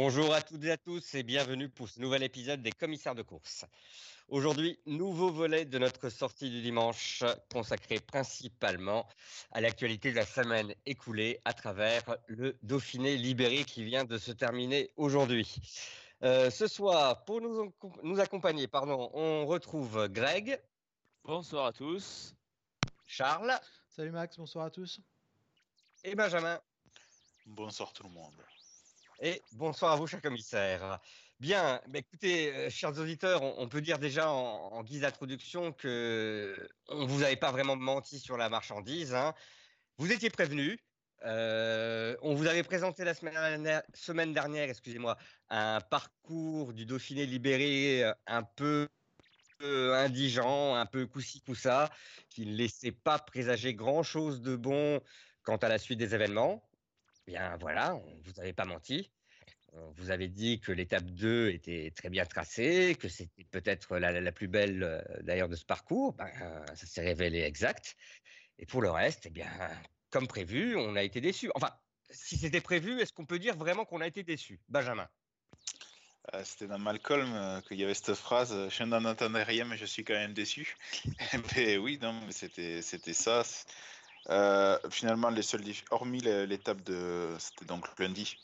Bonjour à toutes et à tous et bienvenue pour ce nouvel épisode des commissaires de course. Aujourd'hui, nouveau volet de notre sortie du dimanche consacré principalement à l'actualité de la semaine écoulée à travers le Dauphiné libéré qui vient de se terminer aujourd'hui. Euh, ce soir, pour nous, nous accompagner, pardon, on retrouve Greg, Bonsoir à tous. Charles Salut Max, bonsoir à tous. et Benjamin. Bonsoir tout le monde. Et bonsoir à vous, cher commissaire. Bien, bah, écoutez, euh, chers auditeurs, on, peut dire déjà en, guise d'introduction que on vous avait pas vraiment menti sur la marchandise. hein. Vous étiez prévenus. Euh, on vous avait présenté la semaine dernière, excusez-moi, un parcours du Dauphiné libéré euh, un peu euh, indigent, un peu coussi coussa, qui ne laissait pas présager grand-chose de bon quant à la suite des événements. Bien voilà, on vous avait pas menti. On vous avait dit que l'étape 2 était très bien tracée, que c'était peut-être la, plus belle euh, d'ailleurs de ce parcours. Ben, ça s'est révélé exact. Et pour le reste, eh bien, comme prévu, on a été déçus. Enfin, si c'était prévu, est-ce qu'on peut dire vraiment qu'on a été déçus Benjamin? Euh, C'était dans Malcolm euh, qu'il y avait cette phrase Je n'en attendais rien, mais je suis quand même déçu. mais oui, non, c'était c'était ça. Euh, finalement, les seuls dif- hormis l'étape de c'était donc lundi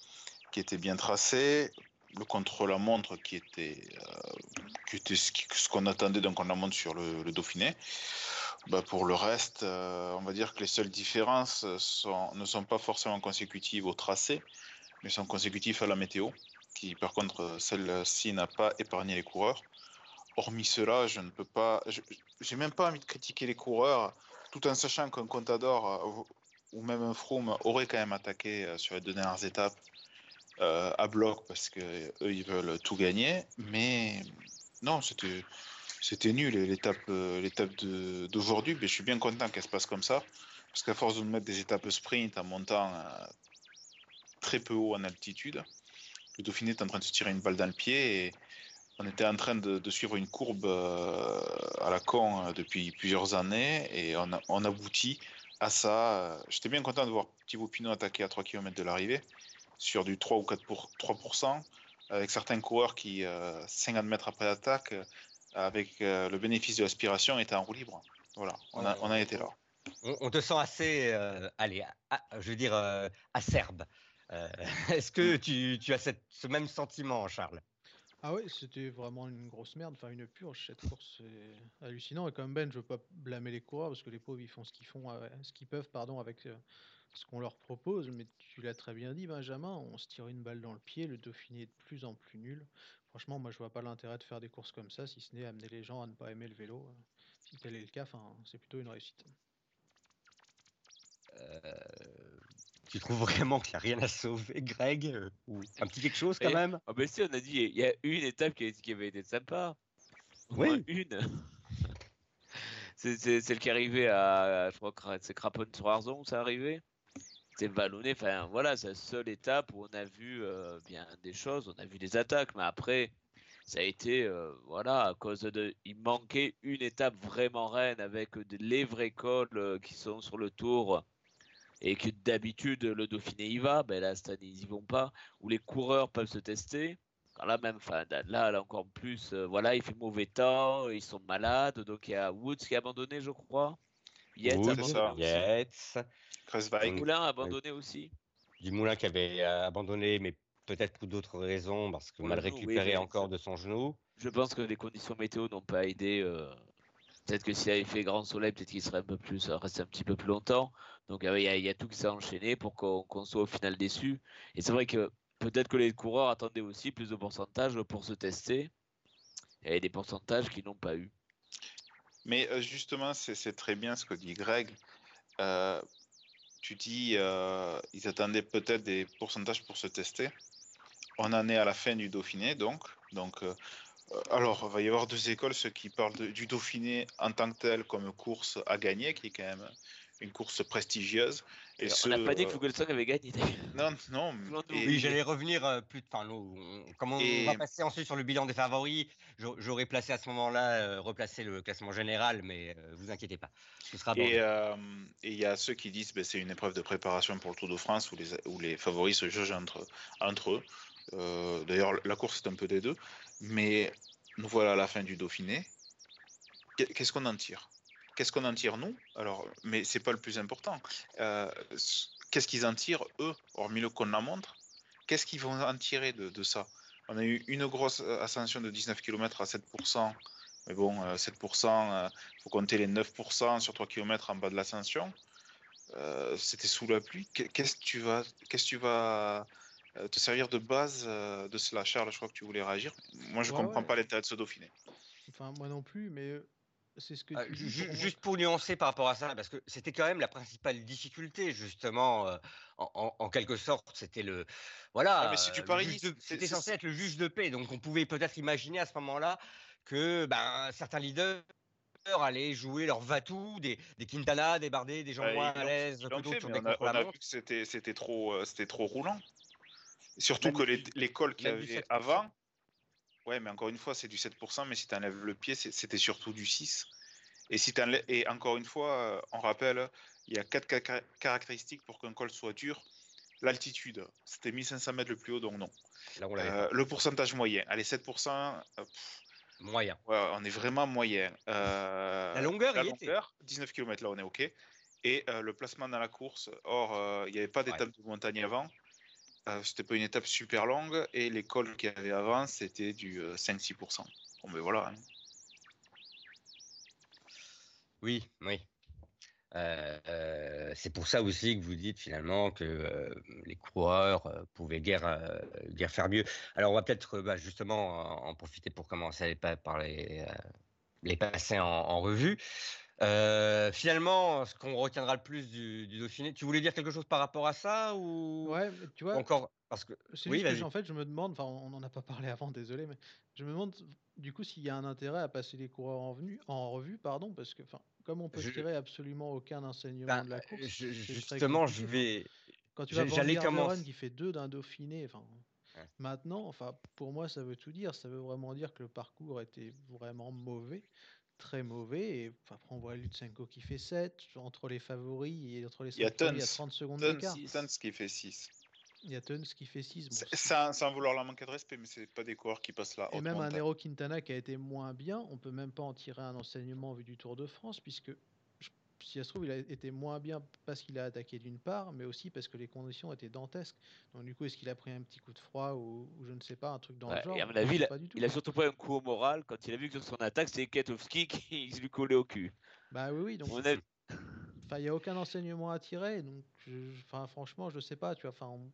qui était bien tracée, le contrôle à montre qui était euh, qui était ce qu'on attendait donc on la montre sur le, Dauphiné. Bah, pour le reste, euh, on va dire que les seules différences ne sont pas forcément consécutives au tracé, mais sont consécutives à la météo qui par contre celle-ci n'a pas épargné les coureurs. Hormis cela, je ne peux pas, j'ai même pas envie de critiquer les coureurs, tout en sachant qu'un Contador euh, ou même un Froome aurait quand même attaqué euh, sur les deux dernières étapes euh, à bloc parce que eux ils veulent tout gagner. Mais non, c'était c'était nul l'étape l'étape d'aujourd'hui. Mais je suis bien content qu'elle se passe comme ça parce qu'à force de mettre des étapes sprint en montant très peu haut en altitude le Dauphiné est en train de se tirer une balle dans le pied et on était en train de, de suivre une courbe euh, à la con euh, depuis plusieurs années et on, aboutit à ça. Euh, J'étais bien content de voir Thibaut Pinot attaquer à 3 km de l'arrivée sur du 3 ou 4 pour, 3%, avec certains coureurs qui, euh, 50 mètres après l'attaque, avec le bénéfice de l'aspiration, étaient en roue libre. Voilà, on a, on a été là. on, on te sent assez, allez, à- je veux dire, acerbe. Est-ce que tu, tu as cette- ce même sentiment, Charles? Ah ouais, c'était vraiment une grosse merde, enfin une purge cette course, c'est hallucinant. Et comme Ben, je veux pas blâmer les coureurs parce que les pauvres ils font ce qu'ils font, euh, ce qu'ils peuvent, pardon, avec euh, ce qu'on leur propose. Mais tu l'as très bien dit, Benjamin, on se tire une balle dans le pied, le Dauphiné est de plus en plus nul. Franchement, moi je vois pas l'intérêt de faire des courses comme ça, si ce n'est amener les gens à ne pas aimer le vélo. euh. Si tel est le cas, c'est plutôt une réussite. Euh, Tu trouves vraiment qu'il n'y a rien à sauver, Greg euh, Ou un petit quelque chose quand Et- même? Ah ben si, on a dit, il y a une étape qui, avait été sympa. Oui. une. c'est celle qui est arrivée à, je crois que c'est Craponne sur Arzon c'est arrivé. C'est vallonné, enfin voilà, c'est la seule étape où on a vu euh, bien des choses, on a vu des attaques, mais après, ça a été, euh, voilà, à cause de, il manquait une étape vraiment reine avec de, les vrais cols euh, qui sont sur le tour et que d'habitude le Dauphiné y va, ben là cette année ils y vont pas, où les coureurs peuvent se tester. Alors là même, enfin là, là encore plus, euh, voilà, il fait mauvais temps, ils sont malades, donc il y a Woods qui a abandonné, je crois. Yates Woods, abandonné. Yates, Moulin a abandonné aussi. Dumoulin qui avait euh, abandonné, mais peut-être pour d'autres raisons, parce que mal oui, récupéré encore de son genou. Je pense que les conditions météo n'ont pas aidé. euh, Peut-être que s'il avait fait grand soleil, peut-être qu'il serait un peu plus, euh, resté un petit peu plus longtemps. Donc euh, il y, a- tout qui s'est enchaîné pour qu'on soit au final déçu. Et c'est vrai que peut-être que les coureurs attendaient aussi plus de pourcentage pour se tester. Et des pourcentages qu'ils n'ont pas eu. Mais euh, justement, c'est très bien ce que dit Greg. Euh, tu dis, euh, ils attendaient peut-être des pourcentages pour se tester. On en est à la fin du Dauphiné, donc. Alors, il va y avoir deux écoles, ceux qui parlent de- du Dauphiné en tant que tel comme course à gagner, qui est quand même une course prestigieuse. Et on n'a pas dit que euh, Fuglsang avait gagné non, non. Et- Oui, j'allais revenir euh, plus. Enfin, nous, on- comme on Et- va passer ensuite sur le bilan des favoris, j'au- j'aurais placé à ce moment-là, euh, replacé le classement général, mais euh, vous inquiétez pas, ce sera bon. Et euh, il y a ceux qui disent que c'est une épreuve de préparation pour le Tour de France où les, où les favoris se jugent entre, entre eux. Euh, D'ailleurs, la course est un peu des deux. Mais nous voilà à la fin du Dauphiné. Qu'est- Qu'est-ce qu'on en tire? Qu'est-ce qu'on en tire, nous? Alors, mais c'est pas le plus important. Euh, Qu'est-ce qu'ils en tirent, eux, hormis le qu'on en montre? Qu'est-ce qu'ils vont en tirer de, ça? On a eu une grosse euh, ascension de 19 km à 7%. Mais bon, euh, 7%, il faut compter les 9% sur 3 km en bas de l'ascension. Euh, C'était sous la pluie. Qu'est- Qu'est-ce que tu vas, qu'est-ce que tu vas euh, te servir de base euh, de cela Charles, je crois que tu voulais réagir. Moi, je Ouais, comprends ouais. pas l'intérêt de ce Dauphiné. Enfin, moi non plus, mais euh, c'est ce que Euh, tu ju- dis ju- pour moi. juste pour nuancer par rapport à ça, parce que c'était quand même la principale difficulté, justement, euh, en, en- en quelque sorte, c'était le, voilà, Ouais, euh, c'est- c'était censé être le juge de paix, donc on pouvait peut-être imaginer à ce moment-là que ben, certains leaders allaient jouer leur Vatou, des, des Quintana, des Bardet, des gens Bah, moins à l'aise, on a, on a contre-la-montre. vu que c'était c'était trop, euh, c'était trop roulant. Surtout Même que l'école qu'il y avait 7%. avant, ouais, mais encore une fois, c'est du 7%, mais si tu enlèves le pied, c'était surtout du 6. Et, si et encore une fois, euh, on rappelle, il y a quatre ca- caractéristiques pour qu'un col soit dur. L'altitude, c'était 1500 mètres le plus haut, donc non. Là, on Euh, le pourcentage moyen, allez, 7%, euh, pff, moyen. ouais, on est vraiment moyen. Euh, La longueur, la longueur, 19 km, là, on est OK. Et euh, le placement dans la course, or, euh, il n'y avait pas d'étape de montagne avant. Euh, c'était pas une étape super longue. Et l'école qu'il y avait avant, c'était du euh, 5-6%. Bon, ben voilà. hein. Oui, oui. Euh, euh, c'est pour ça aussi que vous dites finalement que euh, les coureurs euh, pouvaient guère, euh, faire mieux. Alors on va peut-être euh, bah, justement en, profiter pour commencer par, par les, euh, les passer en revue. Euh, finalement, ce qu'on retiendra le plus du, du Dauphiné, tu voulais dire quelque chose par rapport à ça ou Ouais, tu vois, encore parce que oui, que en fait, je me demande, enfin, on n'en a pas parlé avant, désolé, mais je me demande du coup s'il y a un intérêt à passer les coureurs en, revue, pardon, parce que, enfin, comme on peut Je- tirer absolument aucun enseignement Ben, de la course, je- justement, je vais. Quand tu vas voir commencer. qui fait deux d'un Dauphiné, enfin, Ouais. maintenant, enfin, pour moi, ça veut tout dire. Ça veut vraiment dire que le parcours était vraiment mauvais, très mauvais. Et enfin, après, on voit Lutsenko qui fait 7 entre les favoris et entre les Il y a 5 premiers, il y a Tons. 30 secondes Tons, d'écart. Tons qui fait 6. Il y a Tuns qui fait 6. Bon, c'est- Sans, sans vouloir leur manquer de respect, mais c'est pas des coureurs qui passent là. et même un Nero Quintana qui a été moins bien, on peut même pas en tirer un enseignement vu du Tour de France, puisque si ça se trouve, il a été moins bien parce qu'il a attaqué d'une part, mais aussi parce que les conditions étaient dantesques. Donc du coup, est-ce qu'il a pris un petit coup de froid ou, ou je ne sais pas, un truc dans Ouais, le genre? et à mon avis, il a, pas du tout. il a surtout pas un coup au moral quand il a vu que sur son attaque, c'était Ketowski qui lui collait au cul. Bah oui, oui, donc On a- enfin, il n'y a aucun enseignement à tirer, donc je- enfin, franchement, je sais pas, tu vois, enfin, on-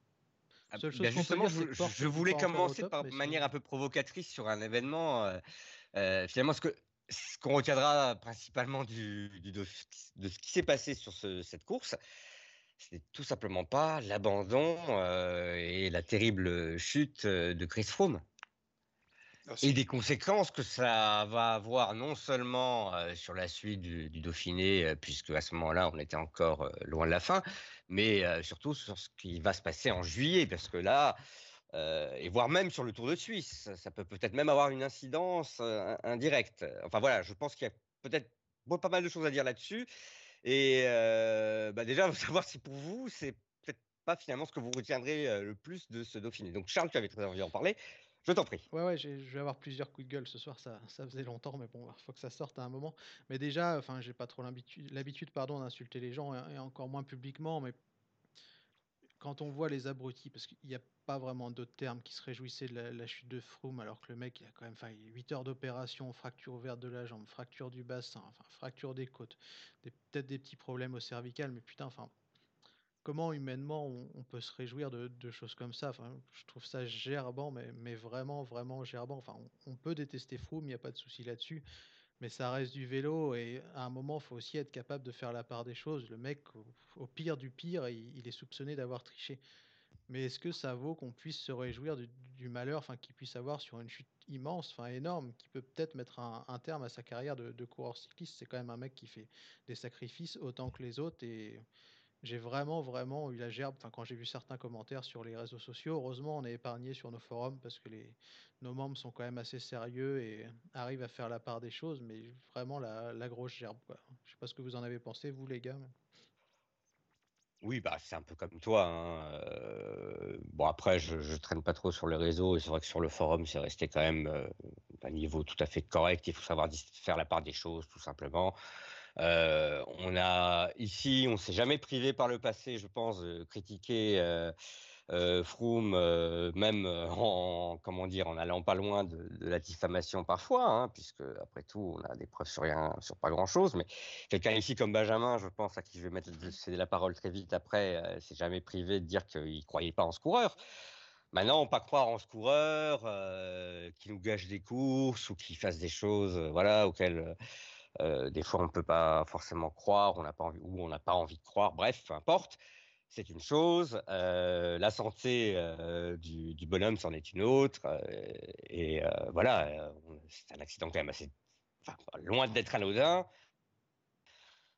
Ah, Seule chose ben qu'on peut justement, dire, c'est je, voulais commencer top, par manière un peu provocatrice sur un événement. euh, euh, finalement, ce que ce qu'on retiendra principalement du, du Dauph- de ce qui s'est passé sur ce- cette course, c'est tout simplement pas l'abandon euh, et la terrible chute euh, de Chris Froome. Ah, et des conséquences que ça va avoir non seulement euh, sur la suite du, du Dauphiné, euh, puisque à ce moment-là on était encore loin de la fin, mais surtout sur ce qui va se passer en juillet, parce que là, euh, et voire même sur le Tour de Suisse, ça- peut peut-être même avoir une incidence euh, indirecte. Enfin voilà, je pense qu'il y a peut-être pas mal de choses à dire là-dessus. Et euh, bah, déjà, savoir si pour vous, c'est peut-être pas finalement ce que vous retiendrez euh, le plus de ce Dauphiné. Donc Charles, tu avais très envie d'en parler. Je t'en prie. Ouais, ouais, je vais avoir plusieurs coups de gueule ce soir, ça, ça faisait longtemps, mais bon, il faut que ça sorte à un moment. Mais déjà, enfin, j'ai pas trop l'habitude, pardon, d'insulter les gens, et encore moins publiquement, mais quand on voit les abrutis, parce qu'il n'y a pas vraiment d'autres termes qui se réjouissaient de la, chute de Froome, alors que le mec, il a quand même fait 8 heures d'opération, fracture ouverte de la jambe, fracture du bassin, fracture des côtes, peut-être des petits problèmes au cervical, mais putain, comment humainement on, peut se réjouir de, choses comme ça? Je trouve ça gerbant, mais, vraiment, vraiment gerbant. On, on peut détester Froome, il n'y a pas de souci là-dessus. Mais ça reste du vélo et à un moment, il faut aussi être capable de faire la part des choses. Le mec, au, pire du pire, il, il est soupçonné d'avoir triché. Mais est-ce que ça vaut qu'on puisse se réjouir du, malheur, qu'il puisse avoir sur une chute immense, enfin énorme, qui peut peut-être mettre un, terme à sa carrière de, de coureur cycliste? C'est quand même un mec qui fait des sacrifices autant que les autres et j'ai vraiment, vraiment eu la gerbe. Quand j'ai vu certains commentaires sur les réseaux sociaux, heureusement, on est épargné sur nos forums parce que les, nos membres sont quand même assez sérieux et arrivent à faire la part des choses, mais vraiment la, grosse gerbe. Quoi. Je sais pas ce que vous en avez pensé, vous, les gars. Oui, bah, c'est un peu comme toi. hein, euh, Bon, après, je, je traîne pas trop sur les réseaux et c'est vrai que sur le forum, c'est resté quand même euh, un niveau tout à fait correct. Il faut savoir faire la part des choses, tout simplement. Euh, on a ici, on s'est jamais privé par le passé, je pense, de critiquer euh, Froome, euh, même euh, en, comment dire, en allant pas loin de, de la diffamation parfois, hein, puisque après tout, on a des preuves sur rien, sur pas grand-chose. Mais quelqu'un ici comme Benjamin, je pense, à qui je vais mettre céder la parole très vite après, euh, s'est jamais privé de dire qu'il croyait pas en ce coureur. Maintenant, pas croire en ce coureur euh, qui nous gâche des courses ou qui fasse des choses, euh, voilà, auxquelles euh, des fois on peut pas forcément croire, on n'a pas envie ou on n'a pas envie de croire. Bref, peu importe. C'est une chose. la santé du, bonhomme, c'en est une autre. et voilà, c'est un accident quand même assez, enfin, loin d'être anodin.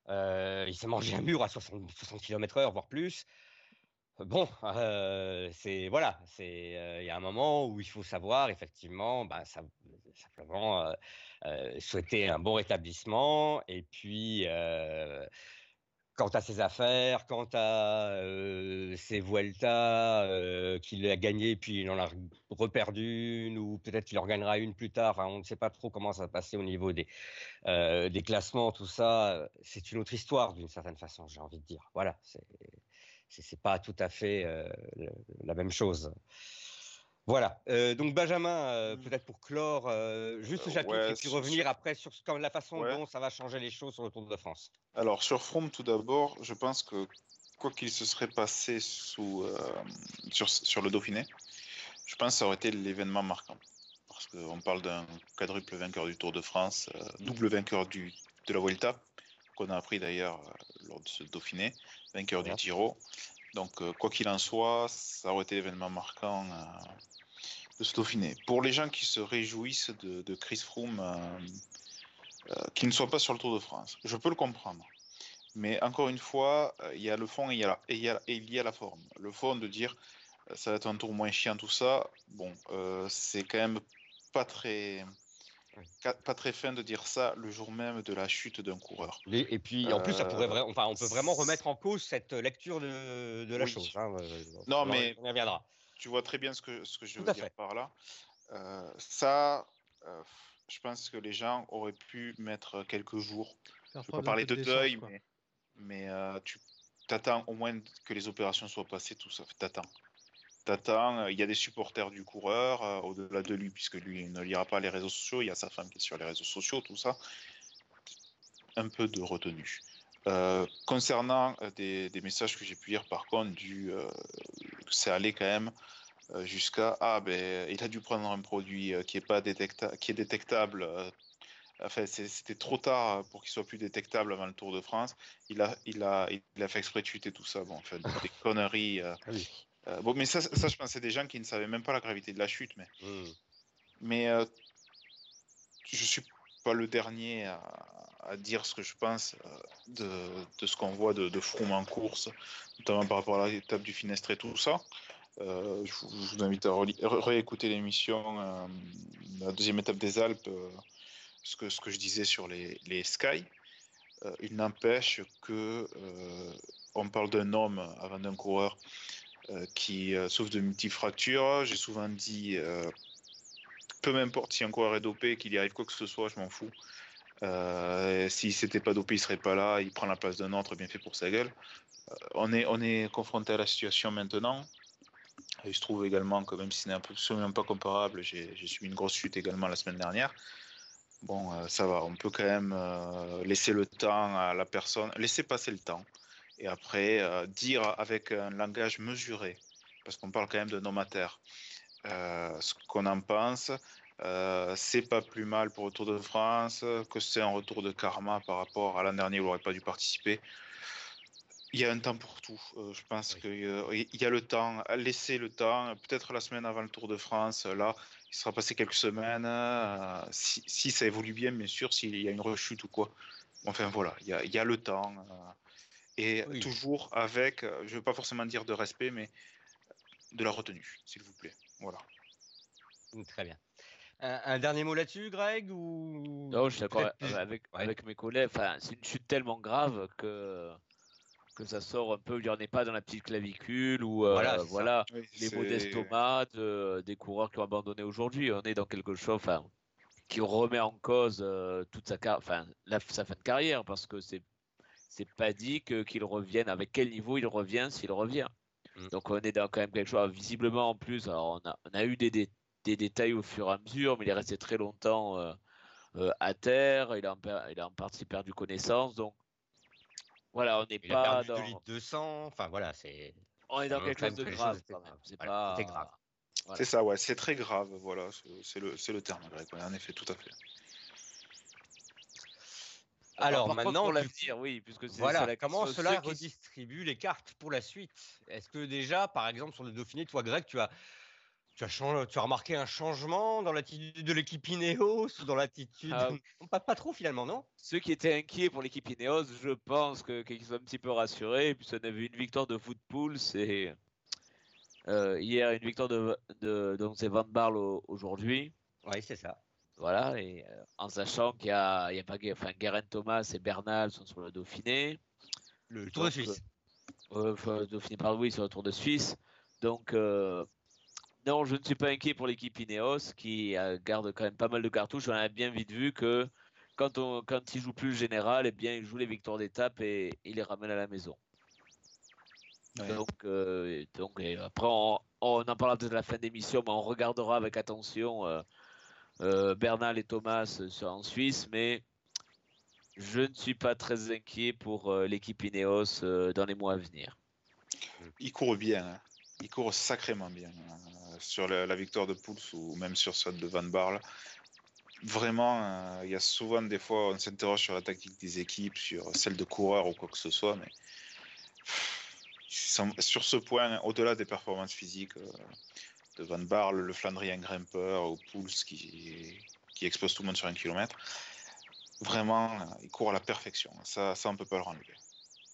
Il s'est mangé un mur à 60, 60 km/h, voire plus. Bon, c'est voilà, c'est il y a un moment où il faut savoir effectivement, ça, simplement souhaiter un bon rétablissement et puis quant à ses affaires, quant à ses Vuelta qu'il a gagné puis il en a reperdu une ou peut-être qu'il en gagnera une plus tard. Enfin, on ne sait pas trop comment ça va passer au niveau des des classements, tout ça. C'est une autre histoire d'une certaine façon, j'ai envie de dire. Voilà, c'est pas tout à fait la même chose. Voilà. Euh, donc Benjamin, euh, Mm. peut-être pour clore euh, juste ce chapitre ouais, et puis sur- revenir après sur comme la façon Ouais. dont ça va changer les choses sur le Tour de France. Alors, sur Froome, tout d'abord, je pense que quoi qu'il se serait passé sous, sur, sur le Dauphiné, je pense que ça aurait été l'événement marquant. Parce qu'on parle d'un quadruple vainqueur du Tour de France, double vainqueur du, de la Vuelta, qu'on a appris d'ailleurs lors de ce Dauphiné, vainqueur Ouais. du Giro. Donc, euh, quoi qu'il en soit, ça aurait été l'événement marquant euh, de ce Dauphiné. Pour les gens qui se réjouissent de, Chris Froome, euh, qu'il ne soit pas sur le Tour de France, je peux le comprendre. Mais encore une fois, il y a le fond et il y a, la, forme. Le fond de dire ça va être un tour moins chiant, tout ça, bon, c'est quand même pas très, pas très fin de dire ça le jour même de la chute d'un coureur. Et, et puis en plus, ça pourrait Euh, vra- enfin, on peut vraiment remettre en cause cette lecture de, de la Oui. chose. hein, euh, Non, on mais- on y reviendra. Tu vois très bien ce que, ce que je Tout veux dire fait. par là. Euh, ça, euh, je pense que les gens auraient pu mettre quelques jours Faire Je peux preuve pas parler de deuil, mais, mais euh, tu t'attends au moins que les opérations soient passées, tout ça. T'attends. T'attends. euh, Il y a des supporters du coureur, euh, au-delà de lui, puisque lui ne lira pas les réseaux sociaux. Il y a sa femme qui est sur les réseaux sociaux, tout ça. Un peu de retenue. Euh, concernant des, des messages que j'ai pu lire, par contre, du, euh, c'est allé quand même jusqu'à ah ben il a dû prendre un produit qui est pas détecta qui est détectable Enfin, c'était trop tard pour qu'il soit plus détectable avant le Tour de France. Il a, il a, il a fait exprès de chuter tout ça. Bon, enfin, des, des conneries. Ah oui. Euh, bon, mais ça, ça, je pensais des gens qui ne savaient même pas la gravité de la chute. Mais, Mm. mais euh, je suis pas le dernier à, à dire ce que je pense euh, de, de ce qu'on voit de, de Froome en course, notamment par rapport à l'étape du Finestre et tout ça. Euh, je, vous, je vous invite à réécouter l'émission, euh, la deuxième étape des Alpes, euh, ce, que, ce que je disais sur les, les Sky. Il n'empêche que on parle d'un homme avant d'un coureur qui euh, souffre de multifractures. J'ai souvent dit, euh, peu m'importe si un coureur est dopé, qu'il y arrive quoi que ce soit, je m'en fous. Euh, S'il s'était pas dopé, il serait pas là. Il prend la place d'un autre, bien fait pour sa gueule. Euh, on est, on est confronté à la situation maintenant. Il se trouve également que même si ce n'est absolument pas comparable, j'ai subi une grosse chute également la semaine dernière. Bon, euh, ça va, on peut quand même euh, laisser le temps à la personne, laisser passer le temps. Et après, euh, dire avec un langage mesuré, parce qu'on parle quand même de noms euh, ce qu'on en pense, Euh, c'est pas plus mal pour le Tour de France, que c'est un retour de karma par rapport à l'an dernier où il n'aurait pas dû participer. Il y a un temps pour tout. Euh, je pense Oui. qu'il y a le temps, laisser le temps. Peut-être la semaine avant le Tour de France, là, il sera passé quelques semaines. si, si ça évolue bien, bien sûr, s'il y a une rechute ou quoi. Enfin voilà, il y a, il y a le temps. Et Oui. toujours avec, euh, je ne veux pas forcément dire de respect, mais de la retenue, s'il vous plaît. Voilà. Très bien. Un, un dernier mot là-dessus, Greg ou Non, je suis d'accord avec, Ouais. avec mes collègues. Enfin, c'est une chute tellement grave que, que ça sort un peu. Il n'y en est pas dans la petite clavicule ou euh, Voilà, voilà, les mots d'estomac de- des coureurs qui ont abandonné aujourd'hui. On est dans quelque chose enfin, qui remet en cause euh, toute sa, car- enfin, la- sa fin de carrière parce que c'est c'est pas dit que qu'il revienne. Avec quel niveau il revient s'il revient. Mm. Donc on est dans quand même quelque chose. Visiblement en plus, alors on a, on a eu des, dé- des détails au fur et à mesure, mais il est resté très longtemps. euh, euh, à terre, il a, en, il a en partie perdu connaissance, donc voilà, on n'est pas perdu dans, 2 litres 200. Enfin voilà, c'est. on est dans quelque chose de grave quand même. C'est Voilà, pas c'était grave. voilà. C'est ça, ouais, c'est très grave, voilà, c'est- le, c'est le terme, ouais, en effet, tout à fait. Alors, par contre, maintenant, l'avenir, oui, puisque c'est Voilà, la comment cela qui- redistribue les cartes pour la suite? Est-ce que déjà, par exemple, sur le Dauphiné, toi, Greg, tu as, tu as, chang- tu as remarqué un changement dans l'attitude de l'équipe Ineos ou dans l'attitude. Ah, pas, pas trop finalement, non? Ceux qui étaient inquiets pour l'équipe Ineos, je pense que qu'ils sont un petit peu rassurés, puisqu'on a vu une victoire de Footpool, c'est euh, hier une victoire de, de donc c'est Van Barle au- aujourd'hui. Oui, c'est ça. Voilà, et euh, en sachant qu'il y a, il y a pas, enfin, Guerin Thomas et Bernal sont sur le Dauphiné. Le Tour de Suisse. Euh, enfin, Dauphiné, pardon, oui, sur le Tour de Suisse. Donc, euh, non, je ne suis pas inquiet pour l'équipe Ineos qui euh, garde quand même pas mal de cartouches. On a bien vite vu que quand, on, quand il joue plus le général, eh bien, il joue les victoires d'étape et il les ramène à la maison. Ouais. Donc, euh, donc et après, on, on en parlera peut-être à la fin d'émission, mais on regardera avec attention euh, Bernal et Thomas euh, sur- en Suisse, mais je ne suis pas très inquiet pour euh, l'équipe Ineos euh, dans les mois à venir. Il court bien, hein. il sacrément bien euh, sur la, victoire de Pouls ou même sur celle de Van Barle. Vraiment, euh, il y a souvent des fois, on s'interroge sur la tactique des équipes, sur celle de coureurs ou quoi que ce soit, mais sur ce point, au-delà des performances physiques euh, de Van Barle, le Flandrien grimpeur ou Pouls qui, qui explose tout le monde sur un kilomètre, vraiment, il court à la perfection. Ça, ça on peut pas le renlever.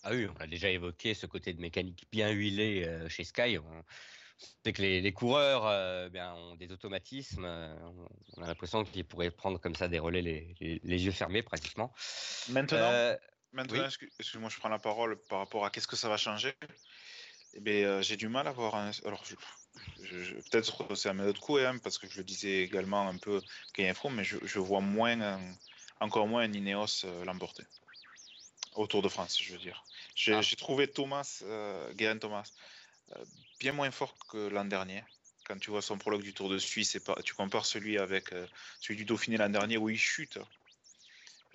Ah oui, on a déjà évoqué ce côté de mécanique bien huilé euh, chez Sky. On sait que les, les coureurs euh, bien, ont des automatismes. euh, on- a l'impression qu'ils pourraient prendre comme ça des relais les, les- les yeux fermés pratiquement. Maintenant, Euh, Maintenant, Oui. excu- excuse-moi, je prends la parole par rapport à qu'est-ce que ça va changer? Eh ben, j'ai du mal à voir un. Alors, je- peut-être que c'est un méthode coup, hein, parce que je le disais également un peu qu'il Info, mais je, je vois moins, un- encore moins un Ineos euh, l'emporter. Au Tour de France, je veux dire. J'ai Ah. trouvé Thomas, euh, Guérin Thomas, euh, bien moins fort que l'an dernier. Quand tu vois son prologue du Tour de Suisse, et tu compares celui avec euh, celui du Dauphiné l'an dernier où il chute.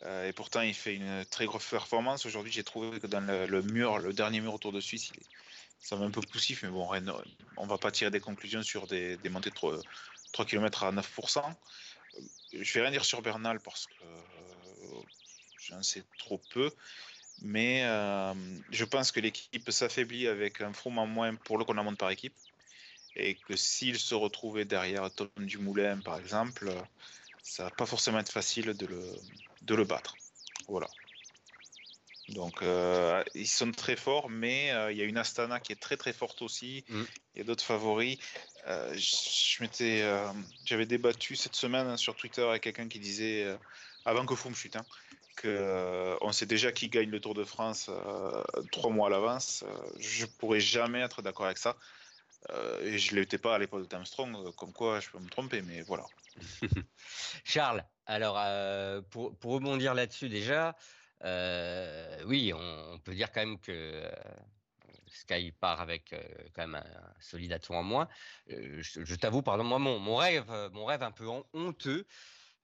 Euh, et pourtant, il fait une très grosse performance. Aujourd'hui, j'ai trouvé que dans le, le mur, le dernier mur autour de Suisse, il est, ça va un peu poussif, mais bon, rien- on va pas tirer des conclusions sur des, montées de 3, 3 km à 9%. Euh, Je vais rien dire sur Bernal parce que euh, j'en sais trop peu. Mais euh, je pense que l'équipe s'affaiblit avec un Froome en moins pour le qu'on monte par équipe. Et que s'il se retrouvait derrière Tom Dumoulin, par exemple, ça va pas forcément être facile de le, de le battre. Voilà. Donc, euh, ils sont très forts, mais euh, il y a une Astana qui est très très forte aussi. Mm. Il y a d'autres favoris. Euh, j'avais débattu cette semaine hein, sur Twitter avec quelqu'un qui disait, avant que Froome chute, hein, que on sait déjà qui gagne le Tour de France trois mois à l'avance. Je pourrais jamais être d'accord avec ça. Et je l'étais pas à l'époque de Armstrong, euh, comme quoi je peux me tromper, mais voilà. Charles, alors pour, pour rebondir là-dessus déjà, oui, on, peut dire quand même que euh, Sky part avec euh, quand même un, un solide en moins. Euh, je t'avoue, pardon, moi mon, rêve, euh, mon rêve un peu hon- honteux,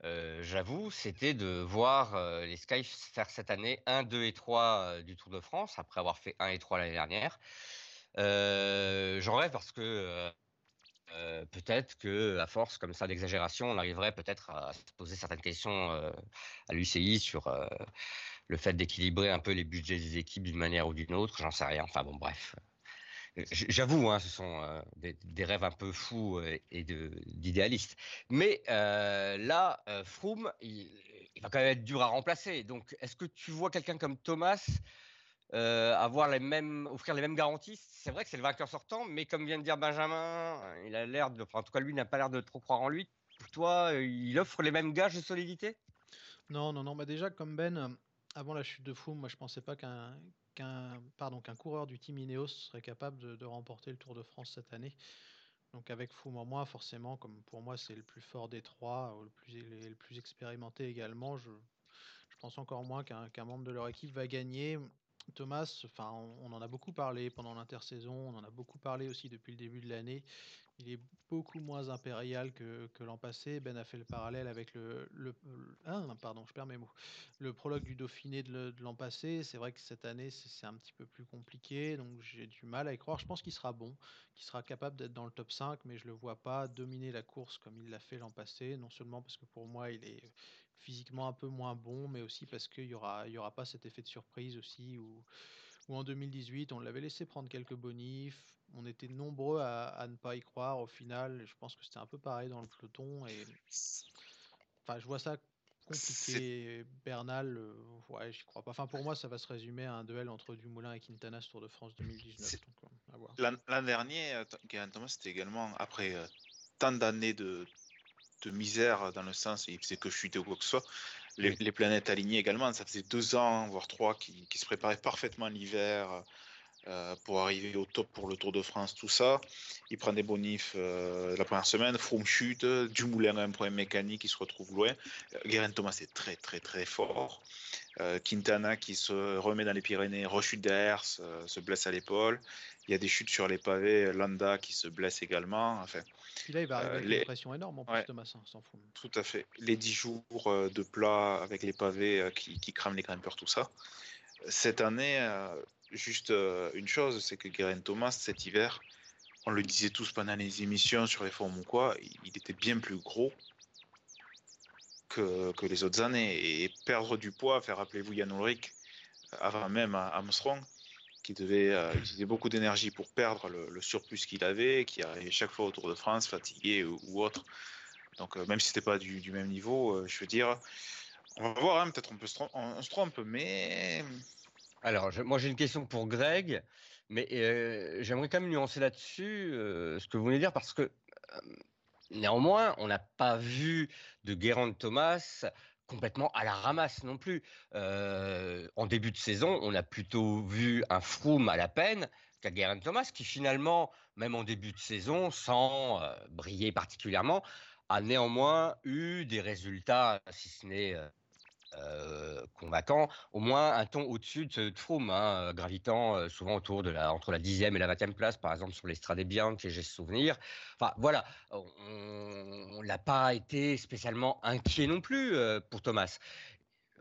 euh, j'avoue, c'était de voir euh, les Sky faire cette année 1, 2 et 3 euh, du Tour de France, après avoir fait 1 et 3 l'année dernière. Euh, J'en rêve parce que euh, euh, peut-être que à force comme ça d'exagération, on arriverait peut-être à se poser certaines questions euh, à l'UCI sur euh, le fait d'équilibrer un peu les budgets des équipes d'une manière ou d'une autre. J'en sais rien. Enfin bon, bref. J- J'avoue, hein, ce sont euh, des, rêves un peu fous euh, et d'idéalistes. Mais euh, là, euh, Froome, il, va quand même être dur à remplacer. Donc, est-ce que tu vois quelqu'un comme Thomas euh, avoir les mêmes, offrir les mêmes garanties? C'est vrai que c'est le vainqueur sortant, mais comme vient de dire Benjamin, euh, il a l'air de, en tout cas, lui n'a pas l'air de trop croire en lui. Pour toi, euh, il offre les mêmes gages de solidité? Non, non, non. Bah déjà, comme Ben, euh, avant la chute de Froome, moi je pensais pas qu'un pardon qu'un coureur du team Ineos serait capable de, remporter le Tour de France cette année. Donc avec Froome en moins, forcément, comme pour moi c'est le plus fort des trois, ou le plus le plus expérimenté également, je, je pense encore moins qu'un qu'un membre de leur équipe va gagner. Thomas, enfin, on en a beaucoup parlé pendant l'intersaison, on en a beaucoup parlé aussi depuis le début de l'année. Il est beaucoup moins impérial que, l'an passé. Ben a fait le parallèle avec le, le, le- ah, pardon, je perds mes mots. Le prologue du Dauphiné de l'an passé. C'est vrai que cette année, c'est un petit peu plus compliqué, donc j'ai du mal à y croire. Je pense qu'il sera bon, qu'il sera capable d'être dans le top 5, mais je le vois pas dominer la course comme il l'a fait l'an passé. Non seulement parce que pour moi, il est physiquement un peu moins bon, mais aussi parce qu'il y aura, y aura pas cet effet de surprise aussi où, où en 2018, on l'avait laissé prendre quelques bonifs. On était nombreux à, à ne pas y croire au final. Je pense que c'était un peu pareil dans le peloton. Et enfin, je vois ça compliqué. Bernal, euh, ouais, j'y crois pas. Enfin, pour moi, ça va se résumer à un duel entre Dumoulin et Quintana ce Tour de France 2019. C'est- donc, euh. L'an dernier, euh, Thomas, c'était également après euh, tant d'années de, de misère, dans le sens il faisait que chuter ou quoi que ce soit, les, les planètes alignées également. Ça faisait deux ans, voire trois, qui, qui se préparaient parfaitement l'hiver euh, pour arriver au top pour le Tour de France, tout ça. Il prend des bonifs euh, la première semaine, Froome chute, Dumoulin a un problème mécanique, il se retrouve loin. Euh, Geraint Thomas est très très très fort. Euh, Quintana qui se remet dans les Pyrénées, rechute derrière, se, se blesse à l'épaule. Il y a des chutes sur les pavés, Landa qui se blesse également. Enfin, Puis là, il va arriver avec les- une pression énorme en plus, Ouais. Thomas, hein, tout à fait. Les 10 jours de plat avec les pavés qui, qui crament les grimpeurs, tout ça. Cette année, euh, juste euh, une chose, c'est que Geraint Thomas, cet hiver, on le disait tous pendant les émissions sur les forums ou quoi, il, était bien plus gros que, les autres années. Et perdre du poids, faire rappelez-vous Yann Ulrich, avant même Armstrong, qui devait euh, utiliser beaucoup d'énergie pour perdre le, surplus qu'il avait, qui arrivait chaque fois au Tour de France, fatigué ou, autre. Donc euh, même si c'était pas du, même niveau, euh, je veux dire, on va voir, hein, peut-être on, peut on se trompe, mais Alors, moi j'ai une question pour Greg, mais euh, j'aimerais quand même nuancer là-dessus euh, ce que vous de dire parce que euh, néanmoins, on n'a pas vu de Guérand Thomas complètement à la ramasse non plus. En début de saison, on a plutôt vu un Froome à la peine qu'un Guérand Thomas qui finalement, même en début de saison, sans briller particulièrement, a néanmoins eu des résultats, si ce n'est euh, convaincants, au moins un ton au-dessus de, de Froome, hein, euh, gravitant euh, souvent autour de la, entre la 10e et la 20e place, par exemple sur l'Estrade Bianche, j'ai ce souvenir. Enfin voilà, on n'a pas été spécialement inquiet non plus euh, pour Thomas.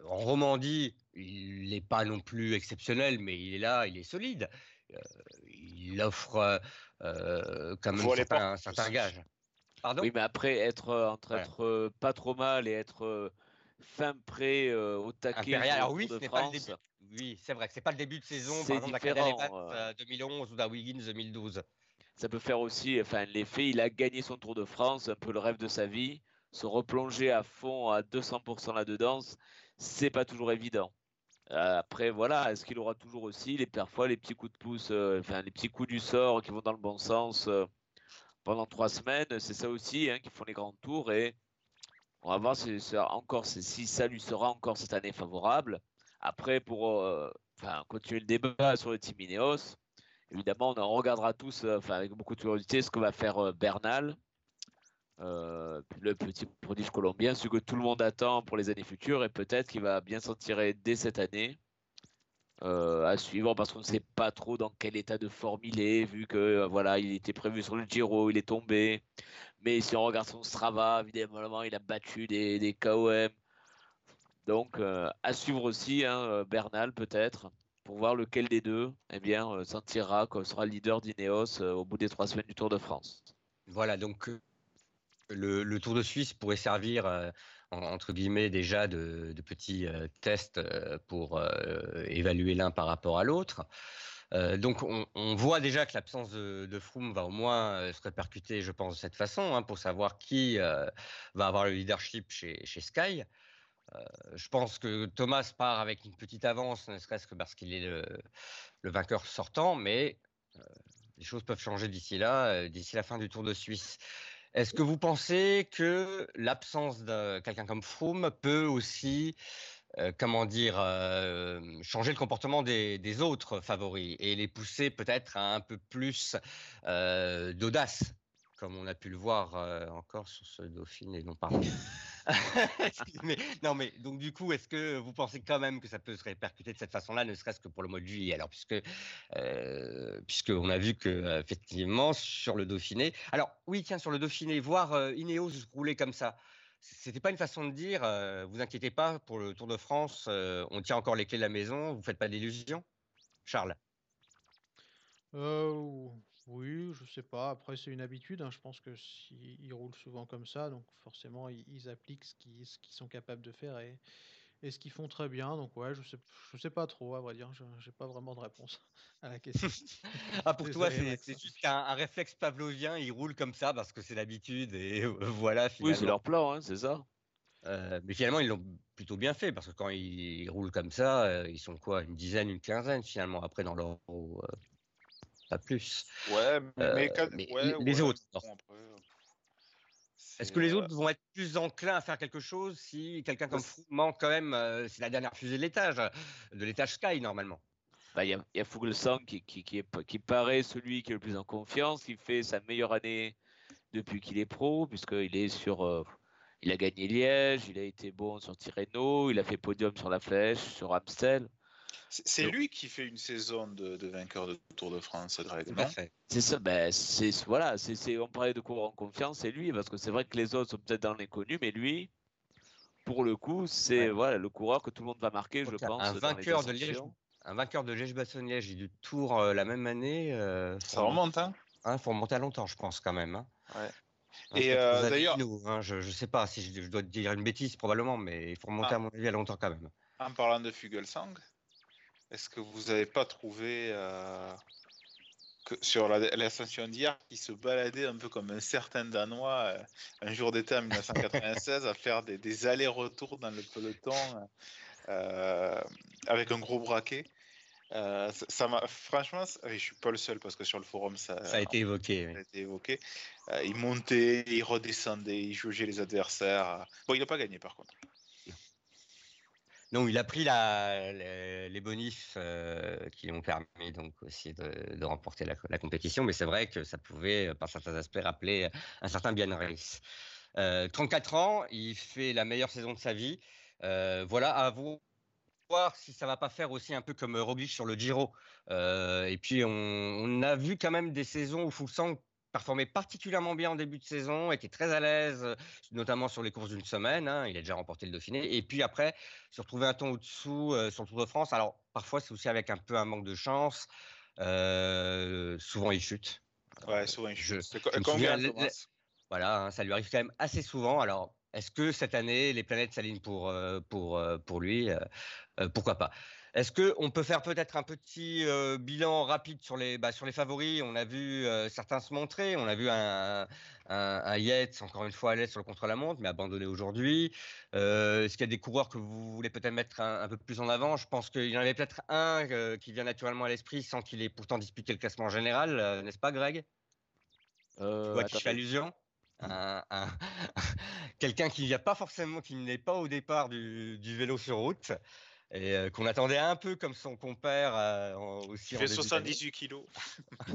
En Romandie, il n'est pas non plus exceptionnel, mais il est là, il est solide. Euh, il offre euh, quand même pas- certains gages. Pardon? Oui, mais après, être entre être euh, pas trop mal et être euh, fin prêt euh, au taquet pour le Alors oui, de France. Oui, c'est vrai que c'est pas le début de saison, C'est par exemple, différent, Evans, euh. 2011 ou d'Awiggins 2012. ça peut faire aussi, enfin, l'effet, il a gagné son Tour de France, un peu le rêve de sa vie, se replonger à fond à 200% là-dedans, c'est pas toujours évident. Euh, après, voilà, est-ce qu'il aura toujours aussi les parfois les petits coups de pouce, euh, enfin les petits coups du sort qui vont dans le bon sens euh, pendant trois semaines, c'est ça aussi hein, qui font les grands tours et on va voir si, ça lui sera encore cette année favorable. Après, pour euh, continuer le débat sur le Team Ineos, évidemment, on regardera tous euh, avec beaucoup de curiosité ce que va faire euh, Bernal, le petit prodige colombien, ce que tout le monde attend pour les années futures et peut-être qu'il va bien s'en tirer dès cette année. Euh, à suivre parce qu'on ne sait pas trop dans quel état de forme il est, vu que euh, voilà, il était prévu sur le Giro, il est tombé. Mais si on regarde son Strava, évidemment, il a battu des, des KOM. Donc, euh, à suivre aussi, hein, Bernal peut-être, pour voir lequel des deux eh bien, s'en tirera, quoi, sera le leader d'Ineos au bout des trois semaines du Tour de France. Voilà, donc le, Tour de Suisse pourrait servir, en, entre guillemets, déjà de, petits euh, tests pour euh, évaluer l'un par rapport à l'autre. donc on, voit déjà que l'absence de, Froome va au moins se répercuter, je pense, de cette façon, hein, pour savoir qui va avoir le leadership chez, chez Sky. je pense que Thomas part avec une petite avance, ne serait-ce que parce qu'il est le, vainqueur sortant, mais les choses peuvent changer d'ici là, d'ici la fin du Tour de Suisse. Est-ce que vous pensez que l'absence de quelqu'un comme Froome peut aussi, euh, comment dire, euh, changer le comportement des, autres favoris et les pousser peut-être à un peu plus euh, d'audace comme on a pu le voir encore sur ce Dauphiné non pas. non mais donc du coup, est-ce que vous pensez quand même que ça peut se répercuter de cette façon-là, ne serait-ce que pour le mois de juillet? Alors puisque euh, on a vu que effectivement sur le Dauphiné, alors oui tiens sur le Dauphiné, voir euh, Ineos rouler comme ça. C'était pas une façon de dire, euh, vous inquiétez pas pour le Tour de France, euh, on tient encore les clés de la maison, vous faites pas d'illusions, Charles? Euh, oui, je sais pas. Après, c'est une habitude. Hein. Je pense que s'ils roulent souvent comme ça, donc forcément, ils, ils appliquent ce qu'ils ce qu'ils sont capables de faire et, et ce qu'ils font très bien. Donc ouais, je sais, je sais pas trop, à vrai dire. Je n'ai pas vraiment de réponse à la question. ah, pour toi, c'est juste un, un, réflexe pavlovien. Ils roulent comme ça parce que c'est l'habitude et voilà. Finalement. Oui, c'est leur plan, hein, c'est ça. Euh, mais finalement, ils l'ont plutôt bien fait parce que quand ils, ils roulent comme ça, euh, ils sont quoi Une dizaine, une quinzaine finalement après dans leur euh, pas plus. Ouais, mais, euh, mais ouais, les ouais, autres. Est-ce que les autres vont être plus enclins à faire quelque chose si quelqu'un comme Froome manque quand même euh, C'est la dernière fusée de l'étage, de l'étage Sky normalement. Il bah, y, a, y a Fuglsang qui, qui, qui, est, qui paraît celui qui est le plus en confiance, qui fait sa meilleure année depuis qu'il est pro, puisqu'il est sur. Euh, il a gagné Liège, il a été bon sur Tirreno, il a fait podium sur la Flèche, sur Amstel. C'est lui qui fait une saison de, de, vainqueur de Tour de France, Greg. C'est ça, ben, c'est voilà, c'est on parlait de coureur en confiance, c'est lui, parce que c'est vrai que les autres sont peut-être dans l'inconnu, mais lui, pour le coup, c'est ouais. voilà le coureur que tout le monde va marquer, je pense. Un vainqueur de Liège, un vainqueur de Liège-Bastogne-Liège et du Tour euh, la même année. Euh, ça remonte, hein? Il hein, faut remonter à longtemps, je pense quand même. Hein. Ouais. Et euh, d'ailleurs, hein, je, je sais pas si je, je, dois dire une bêtise probablement, mais il faut remonter ah. à mon avis à longtemps quand même. En parlant de Fugelsang, est-ce que vous n'avez pas trouvé euh, que sur l'ascension d'hier qui se baladait un peu comme un certain Danois euh, un jour d'été en 1996 à faire des, des allers-retours dans le peloton euh, avec un gros braquet euh, ça m'a franchement, je suis pas le seul parce que sur le forum ça, ça a été évoqué. Ça a été évoqué. Euh, il montait, il redescendait, il jaugeait les adversaires. Bon, il n'a pas gagné par contre. Non, il a pris les, les bonifs euh, qui lui ont permis donc aussi de, remporter la, compétition, mais c'est vrai que ça pouvait, par certains aspects, rappeler un certain Bian Reis. Euh, 34 ans, il fait la meilleure saison de sa vie. Euh, voilà, à vous voir si ça va pas faire aussi un peu comme Roglic sur le Giro. Euh, et puis on, on, a vu quand même des saisons où Fulsang performait particulièrement bien en début de saison, était très à l'aise, notamment sur les courses d'une semaine. Hein, il a déjà remporté le Dauphiné. Et puis après, se retrouver un ton au-dessous euh, sur le Tour de France. Alors parfois, c'est aussi avec un peu un manque de chance. Euh, souvent, il chute. Ouais, souvent il chute. Je, je souviens, voilà, hein, ça lui arrive quand même assez souvent. Alors, est-ce que cette année, les planètes s'alignent pour, euh, pour, pour lui? Pourquoi pas? Est-ce qu'on peut faire peut-être un petit euh, bilan rapide sur les, bah, sur les favoris? On a vu euh, certains se montrer. On a vu un, un, un Yates, encore une fois, à l'aise sur le contre-la-montre, mais abandonné aujourd'hui. Euh, Est-ce qu'il y a des coureurs que vous voulez peut-être mettre un, un, peu plus en avant? Je pense qu'il y en avait peut-être un qui vient naturellement à l'esprit sans qu'il ait pourtant disputé le classement général, n'est-ce pas, Greg? Tu vois qui allusion? Un, un quelqu'un qui n'y pas forcément, qui n'est pas au départ du, du vélo sur route, et euh, qu'on attendait un peu comme son compère euh, aussi. Il fait 78 kilos.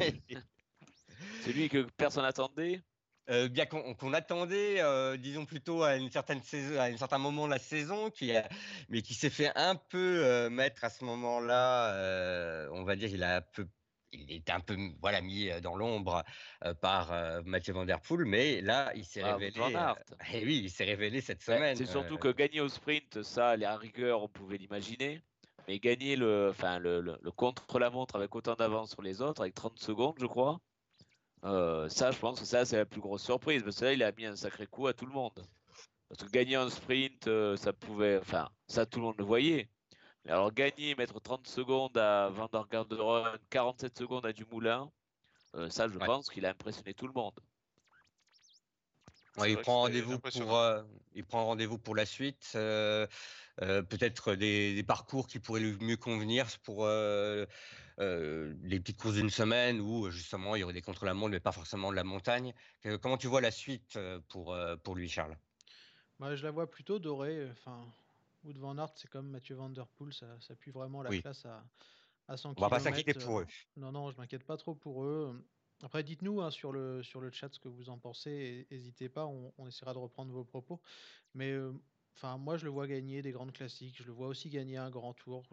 C'est lui que personne n'attendait? Euh, bien qu'on qu attendait, euh, disons plutôt à une certaine saison, à un certain moment de la saison, qui a, mais qui s'est fait un peu euh, mettre à ce moment-là. on va dire, il a un peu il est un peu voilà mis dans l'ombre par Mathieu Van Der Poel, mais là il s'est ah, révélé. Et oui, il s'est révélé cette semaine. C'est surtout que gagner au sprint, ça, les rigueur, on pouvait l'imaginer. Mais gagner le, enfin le, le, le contre-la-montre avec autant d'avance sur les autres, avec 30 secondes, je crois. Euh, ça, je pense que ça, c'est la plus grosse surprise. Parce que là, il a mis un sacré coup à tout le monde. Parce que gagner un sprint, euh, ça pouvait. Enfin, ça, tout le monde le voyait. Alors, gagner, mettre 30 secondes à Van der Garderen, 47 secondes à Dumoulin, euh, ça, je Ouais. pense qu'il a impressionné tout le monde. Ouais, il prend rendez-vous pour, euh, il prend rendez-vous pour la suite. euh, euh, Peut-être des, des parcours qui pourraient lui mieux convenir pour euh, euh, les petites courses d'une semaine où justement il y aurait des contre-la-montre, mais pas forcément de la montagne. Comment tu vois la suite pour, pour lui, Charles? Moi, je la vois plutôt dorée. Enfin, Wood Van Aert, c'est comme Mathieu Van Der Poel, ça, ça pue vraiment la Oui. classe à, à 100 On va pas s'inquiéter pour eux. Non, non, je m'inquiète pas trop pour eux. Après, dites-nous hein, sur le, sur le chat ce que vous en pensez. N'hésitez pas, on, on essaiera de reprendre vos propos. Mais euh, enfin, moi, je le vois gagner des grandes classiques. Je le vois aussi gagner un grand tour.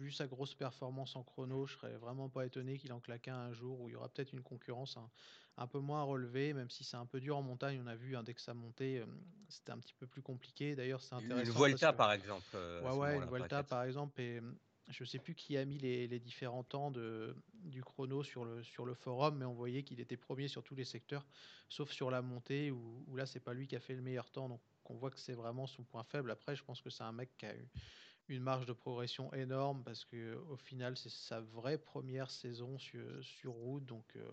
Vu sa grosse performance en chrono, je serais vraiment pas étonné qu'il en claque un un jour où il y aura peut-être une concurrence un, un peu moins relevée, même si c'est un peu dur en montagne. On a vu hein, dès que ça montait, euh, c'était un petit peu plus compliqué. D'ailleurs, c'est Une intéressant. Vuelta, parce que- par exemple. euh, Ouais, ouais, une Vuelta par exemple, et hum, je sais plus qui a mis les, les différents temps de, du chrono sur le, sur le forum, mais on voyait qu'il était premier sur tous les secteurs, sauf sur la montée, où, où là, c'est pas lui qui a fait le meilleur temps, donc on voit que c'est vraiment son point faible. Après, je pense que c'est un mec qui a eu une marge de progression énorme, parce que au final, c'est sa vraie première saison sur, sur route, donc euh,